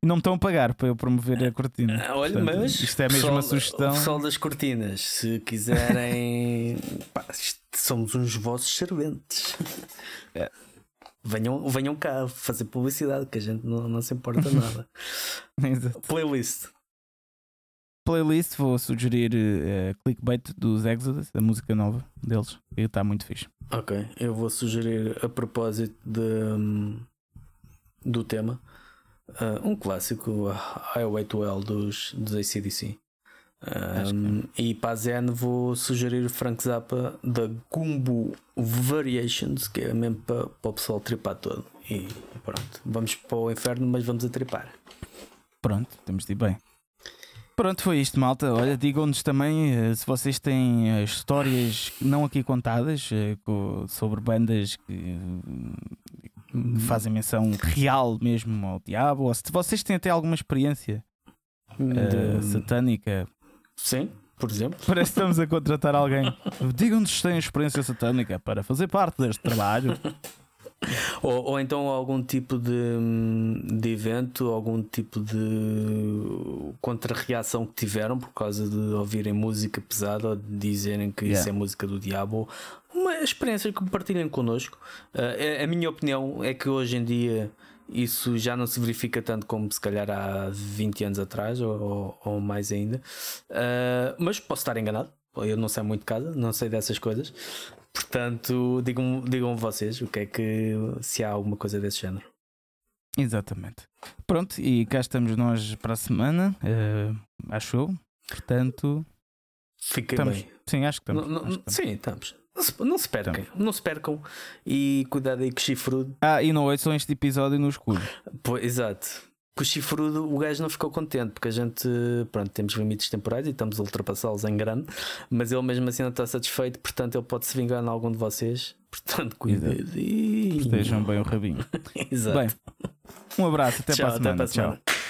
B: E não me estão a pagar para eu promover a cortina.
A: Ah, olha, Portanto,
B: mas isto é mesmo pessoal, uma sugestão. O
A: pessoal das cortinas, se quiserem, pá, somos uns vossos serventes. É. Venham, venham cá fazer publicidade, que a gente não, não se importa nada. Playlist.
B: Playlist, vou sugerir uh, Clickbait dos Exodus, a música nova deles, e está muito fixe.
A: Ok, eu vou sugerir a propósito de, um, do tema uh, um clássico, Highway to Hell dos, dos ACDC. Um, e para a Zen vou sugerir Frank Zappa da Gumbo Variations, que é mesmo para, para o pessoal tripar todo. E pronto, vamos para o inferno, mas vamos a tripar.
B: Pronto, temos de ir bem. Pronto, foi isto, malta. Olha, digam-nos também uh, se vocês têm uh, histórias não aqui contadas uh, sobre bandas que fazem menção real mesmo ao diabo, ou se vocês têm até alguma experiência de... satânica.
A: Sim, por exemplo.
B: Parece que estamos a contratar alguém. Digam-nos se têm experiência satânica para fazer parte deste trabalho.
A: Ou, ou então algum tipo de, de evento, algum tipo de contra-reação que tiveram por causa de ouvirem música pesada ou de dizerem que yeah. isso é música do diabo. Uma experiência que compartilhem connosco. Uh, a, a minha opinião é que hoje em dia isso já não se verifica tanto como se calhar há 20 anos atrás ou, ou mais ainda. Uh, mas posso estar enganado. Eu não sei muito de casa, não sei dessas coisas. Portanto, digam, digam vocês o que é que se há alguma coisa desse género.
B: Exatamente. Pronto, e cá estamos nós para a semana, uh, acho eu. Portanto,
A: fiquem
B: estamos,
A: bem.
B: Sim, acho que estamos.
A: Não,
B: não,
A: acho que estamos. Sim, estamos. Não se, não se percam, estamos. não se percam e cuidado aí com o chifrudo.
B: Ah, e não ouçam este episódio no escuro.
A: Pois, exato com o chifrudo o gajo não ficou contente porque a gente, pronto, temos limites temporais e estamos a ultrapassá-los em grande, mas ele mesmo assim não está satisfeito, portanto ele pode se vingar em algum de vocês. Portanto, cuidadinho.
B: Estejam bem o rabinho.
A: Exato. Bem,
B: um abraço, até Tchau, para a semana. Até para a semana. Tchau.